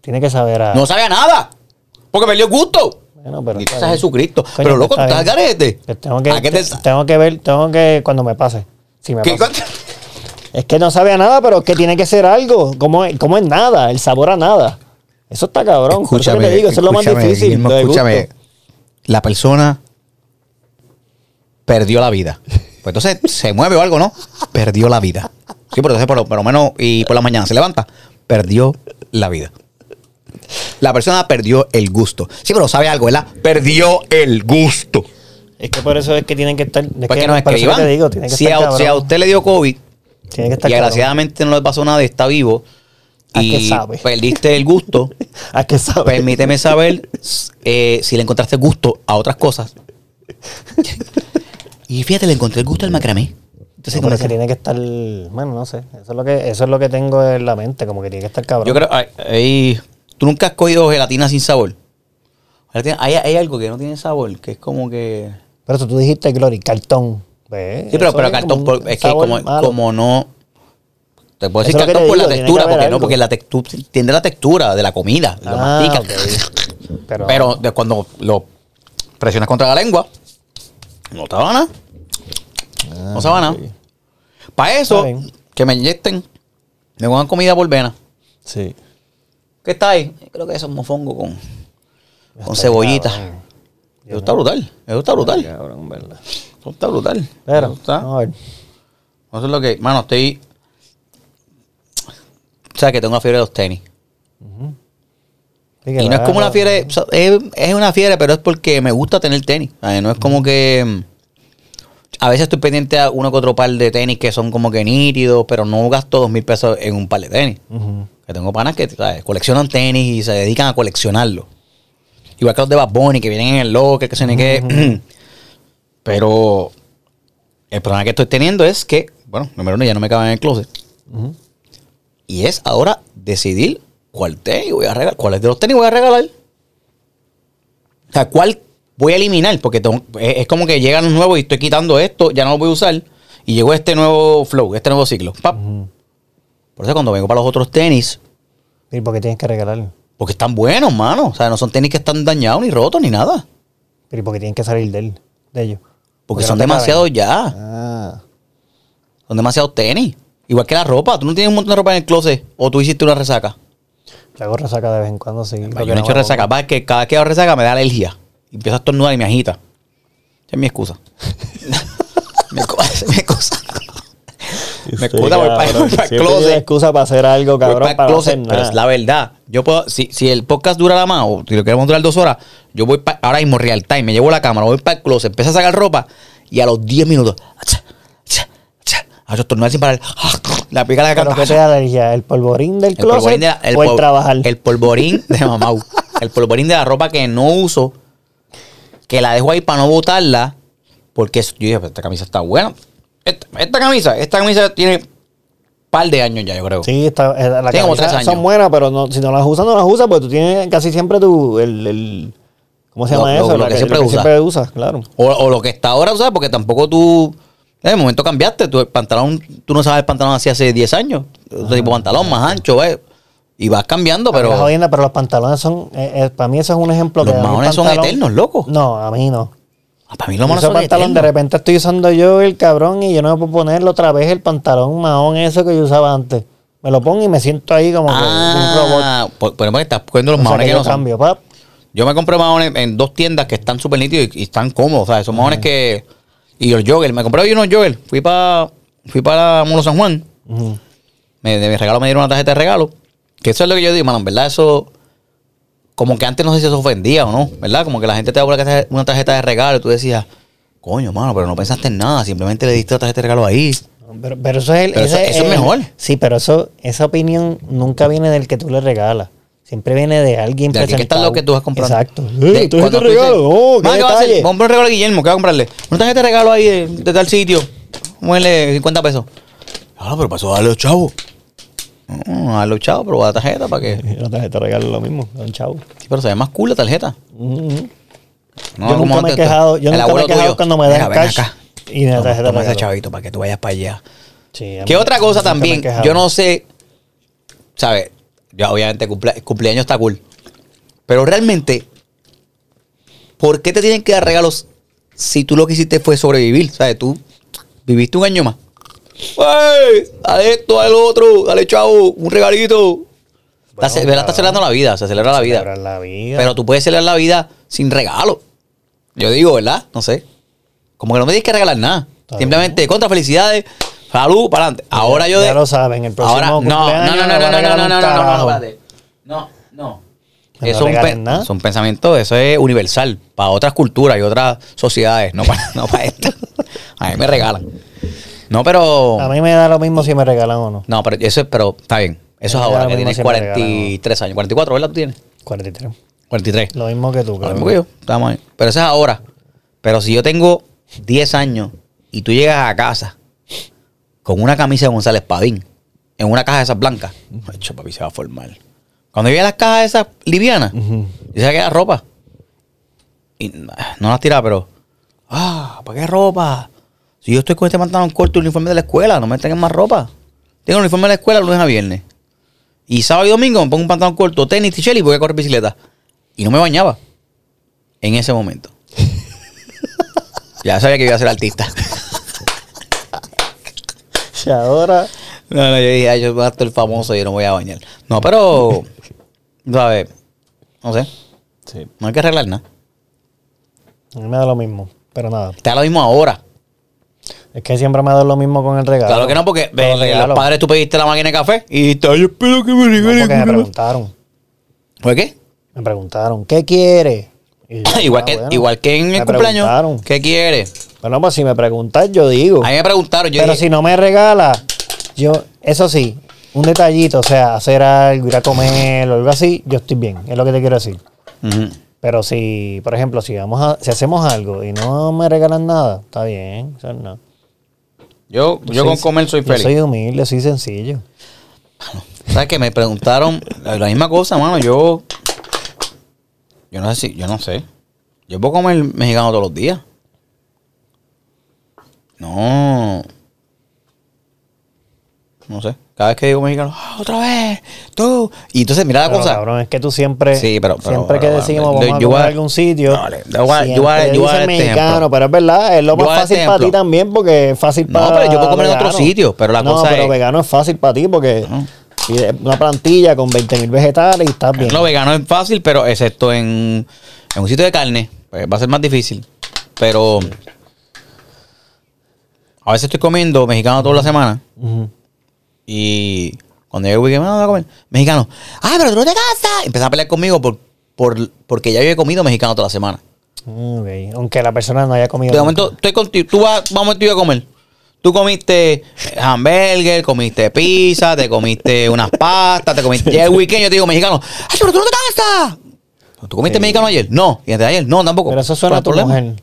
Tiene que saber a. No sabe a nada. Porque perdió el gusto. Bueno, pero tú a. Jesucristo. Coño, pero loco, tú está estás al garete. Que Tengo que, ¿A qué te te- tengo que ver, tengo que. Cuando me pase. Si me ¿Qué pasa. Es que no sabe a nada, pero es que tiene que ser algo. Como, como es nada, el sabor a nada. Eso está cabrón. Que te digo, eso es lo más escúchame, difícil. Guillermo, escúchame. La persona perdió la vida. Pues entonces se mueve o algo, ¿no? Perdió la vida. Sí, pero entonces por lo, por lo menos y por la mañana se levanta, perdió la vida. La persona perdió el gusto. Sí, pero sabe algo, ¿verdad? Perdió el gusto. Es que por eso es que tienen que estar. Es Pues que, que te digo, tiene que si, estar a, si a usted le dio COVID Tiene que estar y desgraciadamente no le pasó nada, está vivo ¿A qué sabe? perdiste el gusto, ¿A qué sabe? permíteme saber eh, si le encontraste gusto a otras cosas. Y fíjate, le encontré el gusto al macramé. Entonces, No, como que tiene que estar. Bueno, no sé. Eso es lo que, eso es lo que tengo en la mente, como que tiene que estar cabrón. yo creo, ay, ay, tú nunca has cogido gelatina sin sabor. Hay, hay algo que no tiene sabor, que es como que... Pero eso tú dijiste, Glory, cartón. Pues, Sí, pero, pero cartón, por- es que como, como no. Te puedo decir cartón por la digo, tiene textura, porque no, porque la textura tiende la textura de la comida. Lo Ah, masticas. ok. Pero, Pero de cuando lo presionas contra la lengua, no te nada. no se va a nada. Ah, ok. Para eso, que me inyecten, me pongan comida por vena. Sí. ¿Qué está ahí? Creo que eso es mofongo con, con cebollita. cabrón. Eso está brutal. Eso está brutal. Cabrón, verdad. Está brutal. Pero, está- a ver. Eso es lo que, mano, estoy. O sea, que tengo una fiebre de los tenis. Sí, Y no es como una fiebre, o sea, es, es una fiebre, pero es porque me gusta tener tenis. No es como que. A veces estoy pendiente a uno que otro par de tenis que son como que nítidos, pero no gasto dos mil pesos en un par de tenis. Que tengo panas que ¿sabes? coleccionan tenis y se dedican a coleccionarlo. Igual que los de Bad Bunny, que vienen en el locker, que se ni qué. Pero el problema que estoy teniendo es que, bueno, número uno, ya no me caben en el closet. Y es ahora decidir cuál tenis voy a regalar, cuáles de los tenis voy a regalar. O sea, cuál voy a eliminar, porque tengo- es, como que llegan los nuevos y estoy quitando esto, ya no lo voy a usar. Y llegó este nuevo flow, este nuevo ciclo. Pap. Por eso cuando vengo para los otros tenis, ¿Y por qué tienes que regalar? porque están buenos, mano. O sea, no son tenis que están dañados ni rotos ni nada. Pero ¿y por qué tienen que salir de él? De ellos. Porque son demasiados ya. Ah. Son demasiados tenis. Igual que la ropa. Tú no tienes un montón de ropa en el closet. O tú hiciste una resaca. Yo hago resaca de vez en cuando, sí. Yo porque no he hecho resaca. Pasa que cada vez que hago resaca me da alergia. Y empiezo a estornudar y me agita. Esa es mi excusa. mi excusa. me excusa, voy para, el closet. excusa para hacer algo, cabrón, para no pero es la verdad. Yo puedo, si, si el podcast dura más, o si lo queremos durar dos horas, yo voy pa- ahora mismo real time, me llevo la cámara, voy para el closet, empiezo a sacar ropa y a los 10 minutos, a estornudar sin parar, la pica la ¿Pero garganta. qué te alergia? ¿El polvorín del El closet polvorín de la- el o el trabajar? El polvorín de mamau. El polvorín de la ropa que no uso, que la dejo ahí para no botarla, porque yo dije, "Pues esta camisa está buena. Esta, esta camisa, esta camisa tiene par de años ya, yo creo. Sí, está, eh, las Tiene como tres años. son buenas, pero no, si no las usas, no las usas, porque tú tienes casi siempre tu, el, el- ¿cómo se llama lo- eso? lo La que siempre lo usa. siempre usas, claro. O, o lo que está ahora, ¿sabes? Porque tampoco tú. En el momento cambiaste. Tu el pantalón, tú no sabes el pantalón así hace 10 años. Otro tipo de pantalón más ancho, ¿ves? Y vas cambiando, Pero, jodienda, pero los pantalones son, eh, eh, para mí eso es un ejemplo Los que el maones son eternos, loco. No, a mí no. Ah, para mí los manos Ese son pantalón de eternos. repente estoy usando yo el cabrón y yo no me puedo ponerlo otra vez el pantalón mahón eso que yo usaba antes. Me lo pongo y me siento ahí como que un robot. Ah, por, por ejemplo, estás cogiendo los O sea, maones que que no cambio, pap. Yo me compré maones en dos tiendas que están súper nítidos y, y están cómodos. ¿sabes? Son maones que. Y los joggers. Me compré hoy unos joggers. Fui para fui para Molo San Juan. Me, de mi regalo me dieron una tarjeta de regalo. Que eso es lo que yo digo, mano. En verdad, eso. Como que antes no sé si eso ofendía o no, ¿verdad? Como que la gente te da una tarjeta- una tarjeta de regalo y tú decías, coño, mano, pero no pensaste en nada. Simplemente le diste la tarjeta de regalo ahí. Pero, pero eso es el, Pero eso- ese eso es el- mejor. Sí, pero eso, esa opinión nunca viene del que tú le regalas. Siempre viene de alguien De aquí que está lo que tú vas. Exacto. Eh, ¿tú cuando te tú dices, regalo? Oh, qué "Mano, ¿qué vas a hacer? detalle". Compra un regalo a Guillermo, ¿qué va a comprarle? Una tarjeta de regalo ahí de, de tal sitio. Muele 50 pesos. Ah, pero pasó a darle los chavos. No, a los chavos, pero a la tarjeta para que. La tarjeta de regalo es lo mismo, un chavo. Sí, pero se ve más cool la tarjeta. Ujú. No, yo nunca me he quejado, yo nunca me he quejado tuyo. cuando me dan cash acá. y la Toma, tarjeta de toma ese regalo. chavito para que tú vayas para allá. Sí, a ¿Qué mí otra cosa también? Yo no sé, ¿sabes? Ya obviamente cumple- cumpleaños está cool. Pero realmente, ¿por qué te tienen que dar regalos si tú lo que hiciste fue sobrevivir? ¿Sabes? Tú viviste un año más. ¡Ey! Dale esto, dale lo otro, dale chavo, un regalito. Está ¿verdad? Está celebrando la vida, se celebra la vida. La vida. Pero tú puedes celebrar la vida sin regalo. Yo digo, ¿verdad? No sé. Como que no me tienes que regalar nada. Está Simplemente contra felicidades, salud, para adelante. Ahora yo ya de- lo saben, el próximo Ahora, no, no, no, no, no, no, no, no, no, no, no, Eso es un, regalen pe- nada. son pensamientos, eso es universal, para otras culturas y otras sociedades, no para, no para esto. A mí me regalan. No, pero. A mí me da lo mismo si me regalan o no. No, pero eso es, pero está bien. Eso es ahora, que lo tienes si me regalan, 43 años. 44, ¿verdad? Tú tienes. 43. 43. Lo mismo que tú, Lo cabrón. mismo que yo, estamos ahí. Pero eso es ahora. Pero si yo tengo 10 años y tú llegas a casa con una camisa de González Padín en una caja de esas blancas, macho, papi, se va a formar. Cuando yo veía las cajas esas livianas, Ujú. yo sabía que era ropa. Y no las tiraba, pero, ah, ¿para qué ropa? Si yo estoy con este pantalón corto y uniforme de la escuela, no me traigan más ropa. Tengo el uniforme de la escuela lunes a viernes. Y sábado y domingo me pongo un pantalón corto, tenis, y voy a correr bicicleta. Y no me bañaba. En ese momento. ya sabía que iba a ser artista. Ahora. No, no, yo dije, "Ay, yo voy a estar famoso y yo no voy a bañar. No, pero, ¿sabes? No sé, Sí. no hay que arreglar nada. A mí me da lo mismo. Pero nada. Está lo mismo ahora. Es que siempre me da lo mismo con el regalo. Claro que no, porque ve, los los padres tú pediste la máquina de café y dijiste, "Ay, yo espero que me No, regalen. porque me que me lo-". preguntaron. ¿Por qué? Me preguntaron, ¿qué quiere? Yo, igual, ah, que, bueno. igual que en Me el cumpleaños. ¿Qué quiere? Bueno, pues si me preguntas, yo digo. A mí me preguntaron. Yo Pero dije, si no me regala, yo, eso sí, un detallito, o sea, hacer algo, ir a comer o algo así, yo estoy bien, es lo que te quiero decir. Pero si, por ejemplo, si vamos a, si hacemos algo y no me regalan nada, está bien, o sea, no. Yo, yo soy- con comer soy Yo feliz. soy humilde, soy sencillo. ¿Sabes qué? Me preguntaron la la misma cosa, mano. Yo. Yo no sé si. Yo no sé. Yo puedo comer mexicano todos los días. No. No sé. Cada vez que digo mexicano, "Ah, otra vez, tú. Y entonces, mira la Pero, cosa. cabrón, es que tú siempre, Sí, pero- pero- siempre que decimos vamos a comer a- algún sitio, No, le- yo voy mexicano, pero es verdad, es lo más fácil para ti también porque es fácil No, para pero yo puedo comer en otro sitio, pero la no, cosa pero es- vegano es fácil para ti porque No. pides una plantilla con 20 mil vegetales y estás bien. Lo vegano es fácil, pero excepto en, en un sitio de carne, pues va a ser más difícil. Pero a veces estoy comiendo mexicano toda la semana y cuando llega el weekend, "Ah, voy a comer mexicano. ¡Ay, pero tú no te casas! Empiezan a pelear conmigo por, por, porque ya yo he comido mexicano toda la semana. Ok, Aunque la persona no haya comido. De momento, estoy contigo, tú vas, vamos tú y yo a comer. Tú comiste hamburger, comiste pizza, te comiste unas pastas, te comiste. Llega el weekend, yo te digo mexicano. ¡Ay, pero tú no te cansas! ¿Tú comiste Sí. mexicano ayer? No. ¿Y antes de ayer? No, tampoco. Pero eso suena a ¿Cuál tu problema? mujer.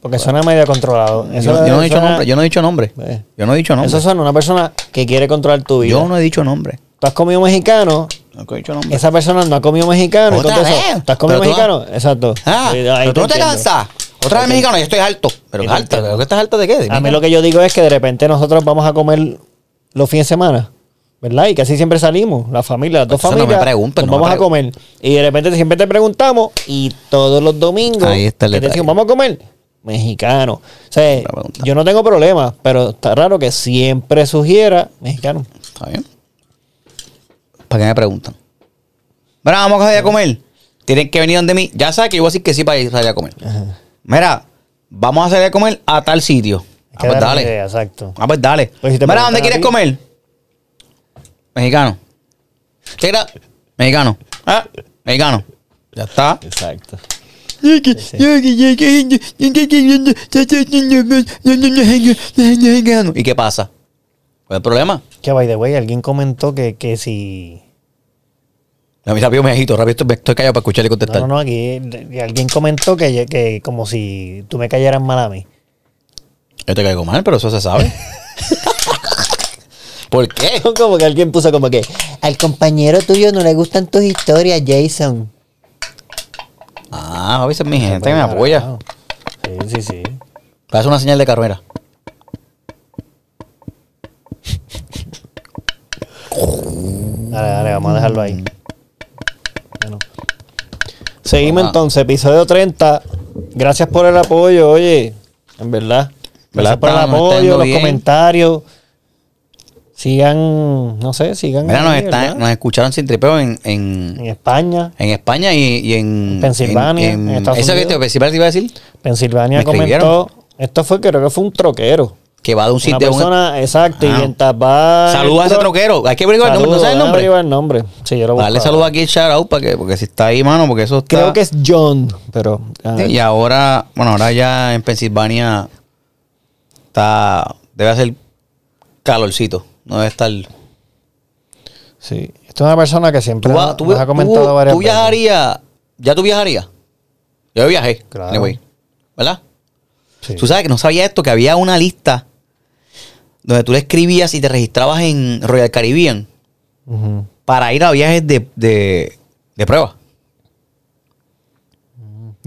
Porque suena medio controlado. Eso Yo, yo no he dicho suena- nombre. Yo no he dicho nombre. Eh. Yo no he dicho nombre. Eso suena una persona que quiere controlar tu vida. Yo no he dicho nombre. Tú has comido mexicano, No he dicho nombre. esa persona no ha comido mexicano. Otra vez. ¿Tú has comido Pero tú mexicano? Exacto. Ah, Sí, pero tú no te cansas. Otra vez mexicano, yo estoy alto. Pero ¿qué entiendo. ¿Pero qué estás alto de qué? A mí lo que yo digo es que de repente nosotros vamos a comer los fines de semana, ¿verdad? Y casi siempre salimos, la familia, las dos Eso no me familias. pregunten, nos no me vamos a comer. Y de repente siempre te preguntamos y todos los domingos Ahí está el te decimos, vamos a comer mexicano. O sea, yo no tengo problema, pero está raro que siempre sugiera mexicano. Está bien. ¿Para qué me preguntan? Mira, vamos a salir a comer. Tienen que venir donde mí. Ya sabes que yo voy a decir que sí para ir a salir a comer. Mira, vamos a salir a comer a tal sitio. Ah, pues dale. idea, exacto. Ah, pues dale. Pues si Mira, ¿dónde quieres comer? Mexicano. ¿Qué era? Mexicano. Ah, mexicano. Ya está. Exacto. ¿Y qué pasa? ¿Cuál es el problema? Que by the way, alguien comentó que, que si. A mí rápido me agito, rápido estoy, estoy callado para escuchar y No, contestar. no, no, aquí que alguien comentó que, que como si tú me cayeras mal a mí. Yo te caigo mal, pero eso se sabe. ¿Por qué? Como que alguien puso como que al compañero tuyo no le gustan tus historias, Jason. Ah, a veces mi gente me apoya. Sí, sí, sí. Parece una señal de carrera. Dale, dale, vamos a dejarlo ahí. Bueno. Seguimos Ah. entonces, episodio 30. Gracias por el apoyo, oye. En verdad. Gracias por el apoyo, los bien. comentarios. Sigan, no sé, sigan. Mira, nos, nos escucharon sin tripeo en, en, En España, en España y, y en Pensilvania, en Estados ¿Eso que Unidos. te, Pensilvania te iba a decir? Pensilvania Me comentó. Esto fue, creo que fue un troquero. Que va de un Una sitio. a un- persona, exacto, y Ah. mientras va. Saluda a ese troquero. Hay que averiguar el nombre. ¿No Saludos, sabes el nombre? averiguar el nombre. Sí, yo lo Dale ahora. saludo aquí shout out para que, porque si está ahí, mano, porque eso está. Creo que es John, pero. ver. Y ahora, bueno, ahora ya en Pensilvania está. Debe hacer calorcito. No debe estar. Sí. Esto es una persona que siempre Tú, nos- va- tú- nos ha comentado tú- varias tú viajarías. ¿Ya tú viajarías? Yo viajé. Claro. anyway, ¿Verdad? Sí. Tú sabes que no sabía esto, que había una lista donde tú le escribías y te registrabas en Royal Caribbean para ir a viajes de, de, de prueba.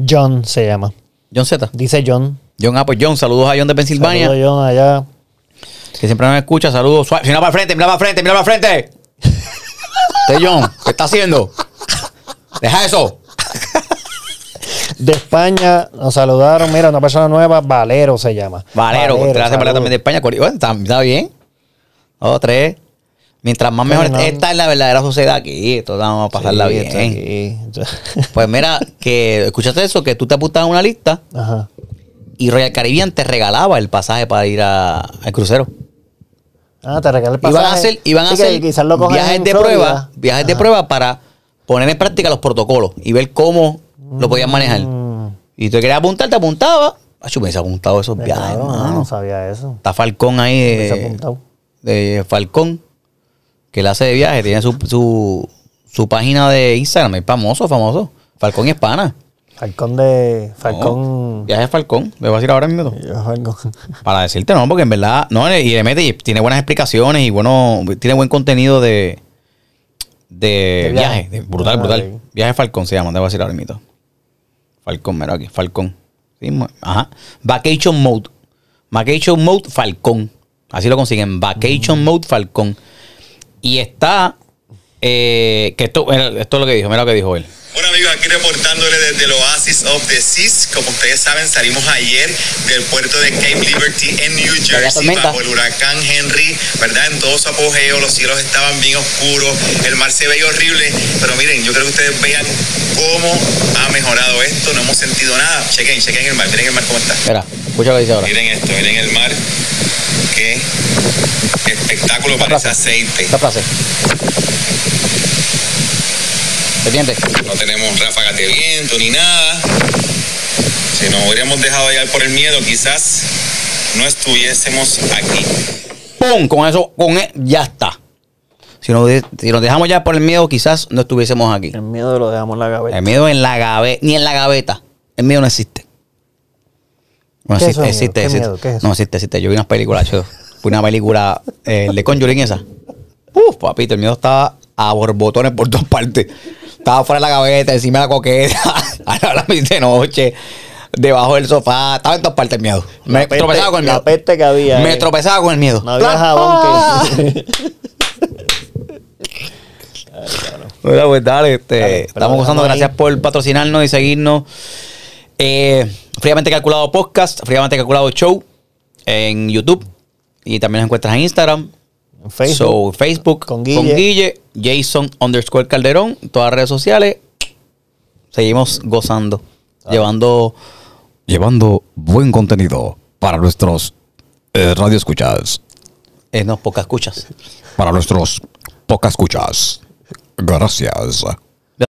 John se llama. John Z. Dice John. John, ah, pues John, saludos a John de Pensilvania, Saludos, John, allá. Que siempre nos escucha. Saludos. Suave. Mira para frente, mira para frente, mira para frente. John, ¿qué está haciendo? Deja eso. De España nos saludaron, mira, una persona nueva, Valero se llama. Valero, Valero gracias Valero también de España. Bueno, está, está bien. Dos, tres. Mientras más mejor Bueno. esta es la verdadera sociedad aquí. Esto vamos a pasarla Sí, bien. Pues mira, que escuchaste eso, que tú te apuntabas a una lista Ajá. Y Royal Caribbean te regalaba el pasaje para ir a- al crucero. Ah, te regalé el pasaje. Iban a hacer, iban a Sí, hacer viajes de Florida. prueba, viajes de prueba para poner en práctica los protocolos y ver cómo lo podían manejar. Mm, Y tú querías apuntar, te apuntaba. Ah, yo me hubiese apuntado esos de viajes, claro, no, sabía eso. Está Falcón ahí de, de Falcón, que él hace de viaje, tiene su, su, su página de Instagram, es famoso, famoso. Falcón y Espana. Falcón de. Falcón. Viaje de Falcón, le voy a decir ahora mismo. Para decirte, no, porque en verdad, no, y le mete y tiene buenas explicaciones y bueno, tiene buen contenido de, de, De viaje. viaje. de- brutal, Ah, brutal. ok. Viaje Falcón se llama, te voy a decir ahora mismo. Falcón, mira aquí, Falcón. Sí, ajá. Vacation Mode. Vacation Mode Falcón. Así lo consiguen. Vacation Mm. Mode Falcón. Y está, eh, que esto, esto es lo que dijo, mira lo que dijo él. Bueno amigos, aquí reportándole desde el Oasis of the Seas. Como ustedes saben, salimos ayer del puerto de Cape Liberty en New Jersey bajo el huracán Henry, ¿verdad? En todo su apogeo, los cielos estaban bien oscuros, el mar se veía horrible, pero miren, yo creo que ustedes vean cómo ha mejorado esto, no hemos sentido nada. Chequen, chequen el mar, miren el mar cómo está. Mira, escucha lo que dice ahora. Miren esto, miren el mar. Qué espectáculo parece frase. aceite. Frase. Pendiente. No tenemos ráfagas de viento ni nada. Si nos hubiéramos dejado llevar por el miedo, quizás no estuviésemos aquí. ¡Pum! Con eso, con e- ya está. Si nos, si nos dejamos ya por el miedo, quizás no estuviésemos aquí. El miedo lo dejamos en la gaveta. El miedo en la gaveta, ni en la gaveta. El miedo no existe. No ¿Qué es existe, existe, miedo? ¿Qué existe. miedo? ¿Qué es eso? No existe, existe. Yo vi unas películas, chido. Vi una película eh, de Conjuring esa. Uf, papito, el miedo estaba a borbotones por todas partes. Estaba fuera de la gaveta, encima de la coqueta, a la de noche, debajo del sofá. Estaba en todas partes el miedo. Me La peste- tropezaba con el la miedo. peste que había Me tropezaba con el miedo. No había jabón que. Bueno, pues dale, este, Dale, estamos gozando. Gracias ahí. por patrocinarnos y seguirnos. Eh, fríamente calculado podcast, fríamente calculado show en YouTube. Y también nos encuentras en Instagram. Facebook. So, Facebook Con con Guille. Jason underscore Calderón. Todas las redes sociales. Seguimos gozando. Llevando. Llevando buen contenido para nuestros eh, radio escuchas. Eh, no, pocas escuchas. para nuestros pocas escuchas. Gracias.